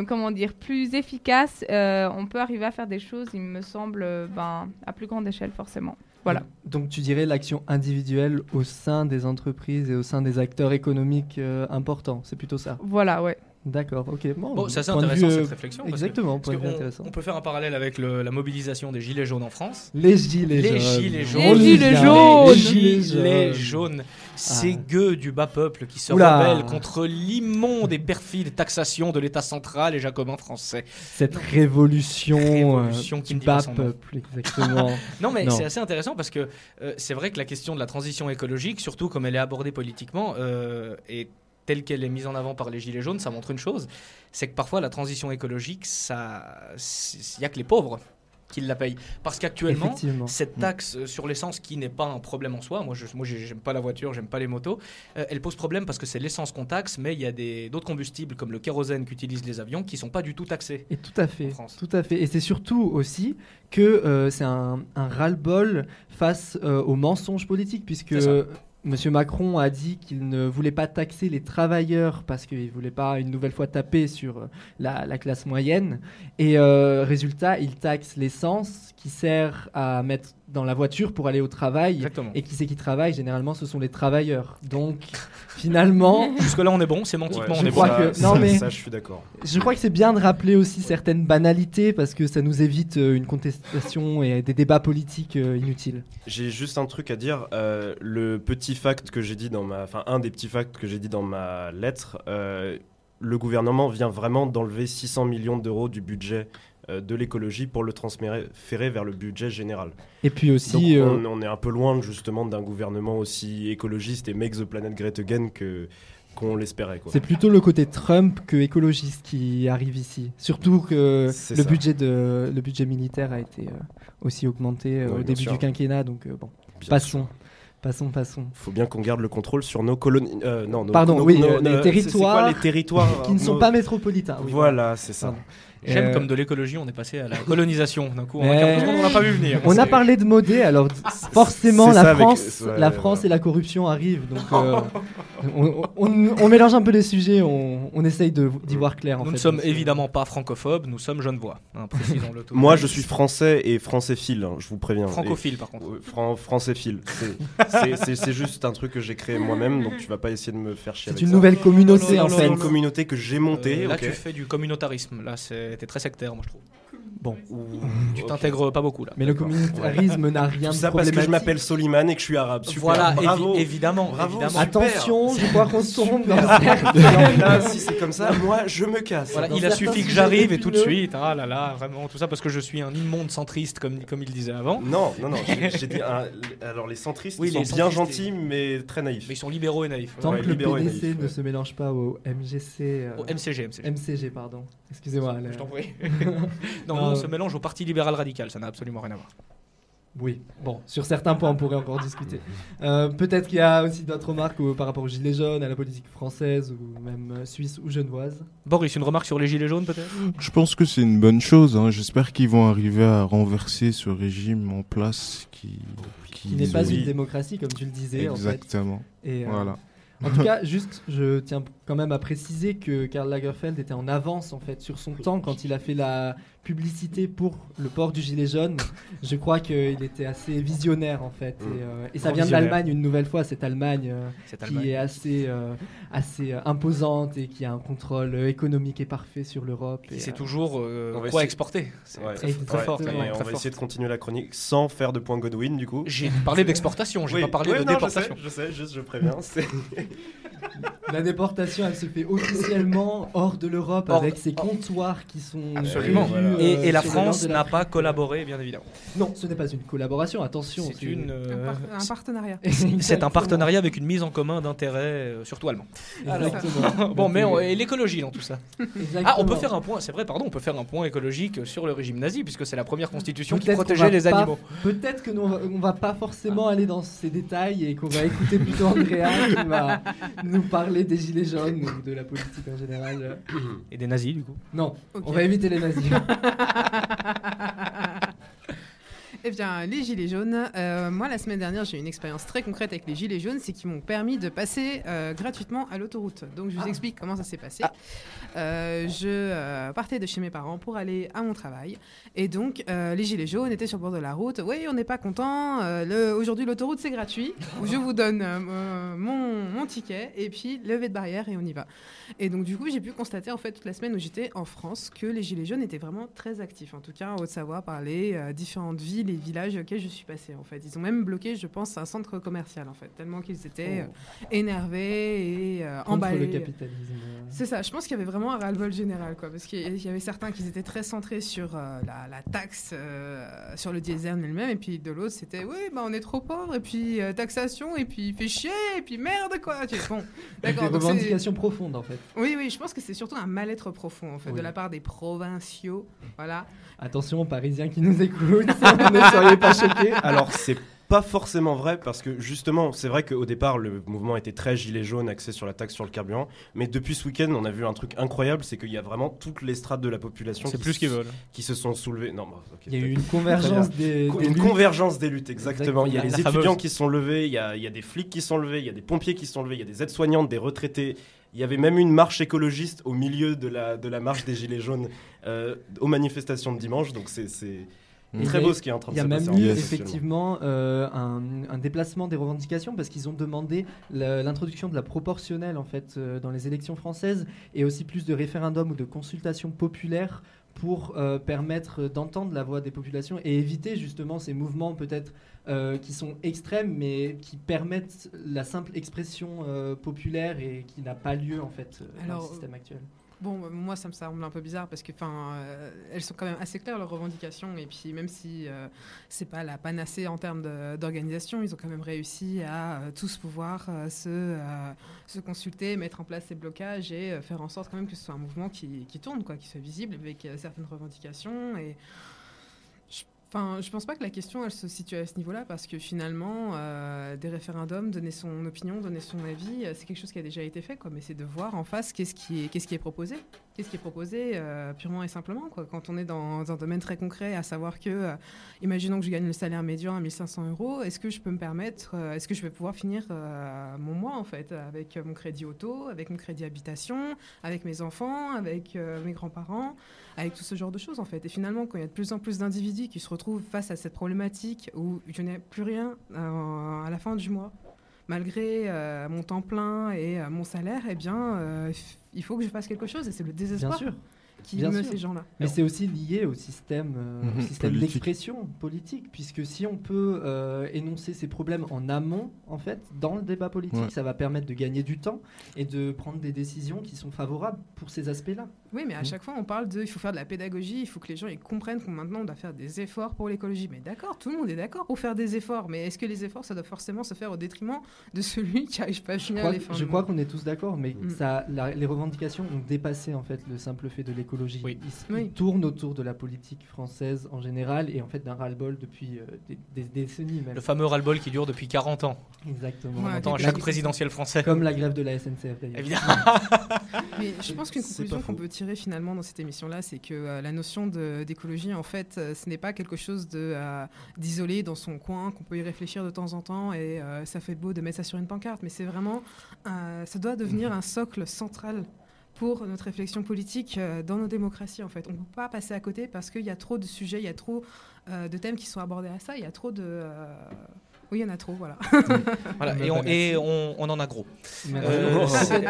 comment dire, plus efficace, on peut arriver à faire des choses, il me semble, ben, à plus grande échelle forcément. Voilà. Donc tu dirais l'action individuelle au sein des entreprises et au sein des acteurs économiques euh, importants, c'est plutôt ça Voilà, ouais. D'accord, ok. Bon, Bon, c'est assez intéressant vue, cette euh, réflexion. parce que- Exactement, parce que vue on- intéressant. On peut faire un parallèle avec le- la mobilisation des Gilets jaunes en France. Les gilets les jaunes. Gilets Les jaunes. gilets Les jaunes. gilets jaunes. jaunes. Ces Ah. gueux du bas peuple qui se Oula. rebellent contre l'immonde et perfide taxation de l'État central et jacobin français. Cette révolution, Révolution euh, qui du bas son nom. peuple, exactement. non, mais c'est assez intéressant parce que euh, c'est vrai que la question de la transition écologique, surtout comme elle est abordée politiquement, euh, et telle qu'elle est mise en avant par les Gilets jaunes, ça montre une chose c'est que parfois la transition écologique, il n'y a que les pauvres qui la payent. Parce qu'actuellement, cette Mm. taxe sur l'essence qui n'est pas un problème en soi, moi, je, moi j'ai- j'aime pas la voiture, j'aime pas les motos, euh, elle pose problème parce que c'est l'essence qu'on taxe, mais il y a d'autres combustibles comme le kérosène qu'utilisent les avions qui sont pas du tout taxés. Et tout à fait, tout à fait. Et c'est surtout aussi que euh, c'est un, un ras-le-bol face euh, aux mensonges politiques, puisque Monsieur Macron a dit qu'il ne voulait pas taxer les travailleurs parce qu'il voulait pas une nouvelle fois taper sur euh, la, la classe moyenne. Et euh, résultat, il taxe l'essence qui sert à mettre dans la voiture pour aller au travail. Exactement. Et qui c'est qui travaille Généralement, ce sont les travailleurs. Donc, finalement, Jusque-là, on est bon, sémantiquement, Ouais, on je est crois bon. que Ça- non ça- mais ça, je suis d'accord. Je crois que c'est bien de rappeler aussi certaines banalités parce que ça nous évite euh, une contestation et des débats politiques euh, inutiles. J'ai juste un truc à dire. euh, le petit fact que j'ai dit dans ma, enfin un des petits facts que j'ai dit dans ma lettre, euh, le gouvernement vient vraiment d'enlever 600 millions d'euros du budget de l'écologie pour le transférer vers le budget général. Et puis aussi, Donc, euh, on, on est un peu loin justement d'un gouvernement aussi écologiste et make the planet great again que qu'on l'espérait. C'est plutôt le côté Trump que écologiste qui arrive ici. Surtout que le ça. budget, de, le budget militaire a été euh, aussi augmenté euh, Oui, au début sûr. du quinquennat. Donc euh, bon, Bien passons. Passons, passons. Faut bien qu'on garde le contrôle sur nos colonies. euh, non, nos- Pardon, nos- oui, nos- euh, les quoi territoires les territoires qui ne sont nos- pas métropolitains. oui, Voilà, c'est ça. Pardon. J'aime Euh, comme de l'écologie, on est passé à la colonisation d'un coup. En Ouais. 15 secondes, on l'a pas vu venir. On a C'est- parlé de modé, alors forcément c'est la ça avec- France, ouais, la ouais, France et la corruption arrivent. Donc euh, on, on- on mélange un peu les sujets, on, on essaye d'y voir clair. En Nous fait. ne sommes euh, évidemment pas francophobes, nous sommes genevois. Hein, précisons-le tout Moi, je suis français et français-phile, hein, je vous préviens. Francophile, Et- par contre. Ouais, fran- français-phile. C'est- c'est- C'est c'est juste un truc que j'ai créé moi-même, donc tu vas pas essayer de me faire chier. C'est une ça. nouvelle communauté, en C'est fait. une communauté que j'ai montée. Euh, là, tu fais du communautarisme. Là, c'était très sectaire, moi, je trouve. Bon. Tu t'intègres pas beaucoup, là. Mais le communautarisme n'a rien Tout de ça parce que je m'appelle Soliman et que je suis arabe. Super. Voilà, bravo. évidemment, Bravo, évidemment. super. Attention, je crois qu'on tombe dans là, si c'est comme ça, moi, je me casse. Voilà, il a suffi que j'arrive et tout de suite, ah là là, vraiment, tout ça parce que je suis un immonde centriste, comme, comme il disait avant. Non, non, non. alors, les centristes, Oui, ils sont les bien gentils, mais très naïfs. Mais ils sont libéraux et naïfs. Tant Ouais, que le PDC ne ouais. se mélange pas au MGC. euh, Au MCG, MCG. MCG, pardon. Excusez-moi. Je t'en prie. non, Non, nous, on euh, se mélange au Parti libéral radical, ça n'a absolument rien à voir. Oui, bon, sur certains points, on pourrait encore discuter. Euh, Peut-être qu'il y a aussi d'autres remarques par rapport aux Gilets jaunes, à la politique française, ou même euh, suisse ou genevoise. Boris, une remarque sur les gilets jaunes peut-être? Je pense que c'est une bonne chose. hein. J'espère qu'ils vont arriver à renverser ce régime en place qui, Qui n'est pas une démocratie, comme tu le disais. en fait. Exactement. Et, euh, Voilà. En tout cas, juste, je tiens quand même à préciser que Karl Lagerfeld était en avance en fait sur son temps quand il a fait la publicité pour le port du gilet jaune. Je crois qu'il était assez visionnaire en fait. Et, euh, et ça vient de l'Allemagne une nouvelle fois, cette Allemagne, euh, Cette qui Allemagne. est assez, euh, assez imposante et qui a un contrôle économique et parfait sur l'Europe. et, C'est euh, toujours euh, On va quoi essayer- exporter. C'est Ouais, très, très fort. ouais, on très va fort. essayer de continuer la chronique sans faire de point Godwin, du coup. J'ai parlé d'exportation, j'ai Oui. pas parlé Ouais, de non, déportation. Je sais, je sais, juste je préviens. La déportation, elle se fait officiellement hors de l'Europe Hors- avec ses comptoirs qui sont Absolument. prévus, euh, Et, et la sur le nord France de n'a pas collaboré, bien évidemment. Non, ce n'est pas une collaboration, attention. C'est une, euh, Un, par- un partenariat. c'est un partenariat avec une mise en commun d'intérêts, euh, surtout allemands. Exactement. bon, mais on- et l'écologie dans tout ça. Exactement. Ah, on peut faire un point, c'est vrai, pardon, on peut faire un point écologique sur le régime nazi, puisque c'est la première constitution qui Peut-être qu'on protégeait va les pas- animaux. Peut-être que nous, on va- on va pas forcément aller dans ces détails et qu'on va écouter plutôt Andrea qui va nous parler des gilets jaunes ou de la politique en général. Et des nazis, du coup. Non, on va éviter les nazis. Eh bien, les gilets jaunes, euh, moi la semaine dernière j'ai eu une expérience très concrète avec les gilets jaunes, c'est qu'ils m'ont permis de passer euh, gratuitement à l'autoroute. Donc je vous explique comment ça s'est passé. Euh, je partais de chez mes parents pour aller à mon travail et donc les gilets jaunes étaient sur le bord de la route. Oui, on n'est pas content. Aujourd'hui l'autoroute c'est gratuit. Je vous donne mon, mon ticket et puis levée de barrière et on y va. Et donc du coup j'ai pu constater en fait toute la semaine où j'étais en France que les gilets jaunes étaient vraiment très actifs. En tout cas en Haute-Savoie par les différentes villes villages auxquels je suis passée en fait. Ils ont même bloqué je pense un centre commercial en fait tellement qu'ils étaient euh, énervés et euh, Contre emballés. le capitalisme. C'est ça, je pense qu'il y avait vraiment un ras-le-bol général, quoi, parce qu'il y avait certains qui étaient très centrés sur euh, la, la taxe, euh, sur le diesel elle-même, et puis de l'autre c'était oui, bah on est trop pauvres, et puis taxation, et puis fait chier, et puis merde quoi. Bon, Des d'accord. c'est- revendications profondes en fait. Oui, oui, je pense que c'est surtout un mal-être profond en fait Oui. de la part des provinciaux, voilà. Attention aux Parisiens qui nous écoutent, ne seriez pas choqués. Alors, c'est pas forcément vrai parce que justement, c'est vrai qu'au départ, le mouvement était très gilet jaune, axé sur la taxe sur le carburant. Mais depuis ce week-end, on a vu un truc incroyable c'est qu'il y a vraiment toutes les strates de la population C'est qui plus s- qu'ils veulent. qui se sont soulevées. Non, bah, Il y a eu une convergence des, des une luttes. convergence des luttes, exactement. Il y a Exactement. les La étudiants fameuse. qui se sont levés, il y a, il y a des flics qui se sont levés, il y a des pompiers qui se sont levés, il y a des aides-soignantes, des retraités. Il y avait même une marche écologiste au milieu de la, de la marche des Gilets jaunes euh, aux manifestations de dimanche. Donc c'est c'est Très il y beau a- ce qui est en train Il de y a se même passer. en eu effectivement euh, un, un déplacement des revendications parce qu'ils ont demandé l'introduction de la proportionnelle en fait euh, dans les élections françaises et aussi plus de référendums ou de consultations populaires pour euh, permettre d'entendre la voix des populations et éviter justement ces mouvements peut-être euh, qui sont extrêmes mais qui permettent la simple expression euh, populaire et qui n'a pas lieu en fait dans le système actuel. Bon, euh, moi, ça me semble un peu bizarre parce que, enfin, euh, elles sont quand même assez claires leurs revendications. Et puis même si euh, c'est pas la panacée en termes d'organisation, ils ont quand même réussi à euh, tous pouvoir se, consulter, mettre en place ces blocages et faire en sorte quand même que ce soit un mouvement qui, qui tourne, quoi, qui soit visible avec certaines revendications. Et Enfin, je pense pas que la question se situe à ce niveau-là parce que finalement, euh, des référendums, donner son opinion, donner son avis, euh, c'est quelque chose qui a déjà été fait. Quoi. Mais c'est de voir en face qu'est-ce qui est, qu'est-ce qui est proposé, qu'est-ce qui est proposé euh, purement et simplement. Quoi. Quand on est dans un domaine très concret, à savoir que, imaginons que je gagne le salaire médian à 1500 euros, est-ce que je peux me permettre, est-ce que je vais pouvoir finir mon mois en fait, avec mon crédit auto, avec mon crédit habitation, avec mes enfants, avec mes grands-parents? Avec tout ce genre de choses en fait. Et finalement, quand il y a de plus en plus d'individus qui se retrouvent face à cette problématique où je n'ai plus rien euh, à la fin du mois, malgré euh, mon temps plein et euh, mon salaire, eh bien, euh, il faut que je fasse quelque chose. Et c'est le désespoir sûr. Qui Bien meut sûr. ces gens-là. Mais c'est aussi lié au système, euh, au Mhm, système politique. d'expression politique, puisque si on peut euh, énoncer ces problèmes en amont, en fait, dans le débat politique, Ouais. ça va permettre de gagner du temps et de prendre des décisions qui sont favorables pour ces aspects-là. Oui, mais à Mhm. chaque fois, on parle de, il faut faire de la pédagogie, il faut que les gens ils comprennent qu'on maintenant on doit faire des efforts pour l'écologie. Mais d'accord, tout le monde est d'accord pour faire des efforts, mais est-ce que les efforts, ça doit forcément se faire au détriment de celui qui n'arrive pas à finir les fins je crois qu'on est tous d'accord, mais Mm. ça, la- les revendications ont dépassé en fait le simple fait de l'écologie. Oui. Ils, s- Oui. ils tournent autour de la politique française en général et en fait d'un ras-le-bol depuis euh, des, des décennies même. Le fameux ras-le-bol qui dure depuis 40 ans. Exactement. Ouais, On entend à quelque chaque présidentiel français. Comme la grève de la SNCF d'ailleurs. Évidemment. Mais je pense qu'une conclusion qu'on peut tirer finalement dans cette émission-là, c'est que euh, la notion d'écologie, en fait, euh, ce n'est pas quelque chose de, euh, d'isolé dans son coin, qu'on peut y réfléchir de temps en temps et euh, ça fait beau de mettre ça sur une pancarte, mais c'est vraiment, euh, ça doit devenir un socle central pour notre réflexion politique euh, dans nos démocraties, en fait. On ne peut pas passer à côté parce qu'il y a trop de sujets, il y a trop euh, de thèmes qui sont abordés à ça, il y a trop de... euh, Oui, il y en a trop, voilà. Voilà, et, on, merci. et on, on en a gros. Euh,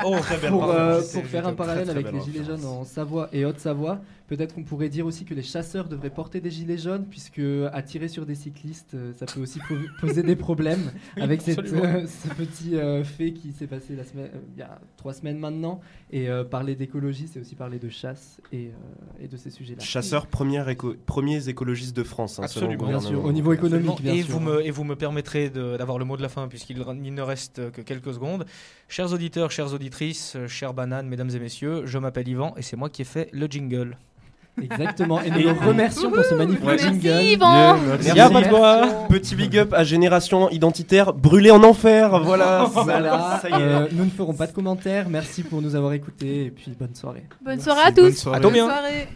oh, belle pour, euh, pour faire un parallèle très, très avec les gilets jaunes en Savoie et Haute-Savoie, peut-être qu'on pourrait dire aussi que les chasseurs devraient porter des gilets jaunes, puisque à tirer sur des cyclistes, euh, ça peut aussi po- poser des problèmes. Oui, avec cette, euh, ce petit euh, fait qui s'est passé la semaine, euh, il y a trois semaines maintenant. Et euh, parler d'écologie, c'est aussi parler de chasse et, euh, et de ces sujets-là. Chasseurs, éco- premiers écologistes de France. hein, Absolument. Bien sûr, au niveau économique, bien et, sûr. Vous me, et vous me permettrez d'avoir le mot de la fin, puisqu'il il ne reste que quelques secondes. Chers auditeurs, chères auditrices, euh, chères bananes, mesdames et messieurs, je m'appelle Yvan et c'est moi qui ai fait le jingle. Exactement. Et nous le remercions pour ce magnifique Ouais. jingle. Merci, Yvan. Merci. De quoi. Petit big up à Génération Identitaire, brûlé en enfer. Voilà. Voilà, Ça y est. euh, nous ne ferons pas de commentaires. Merci pour nous avoir écoutés et puis bonne soirée. Bonne soirée à tous. À. Bonne soirée.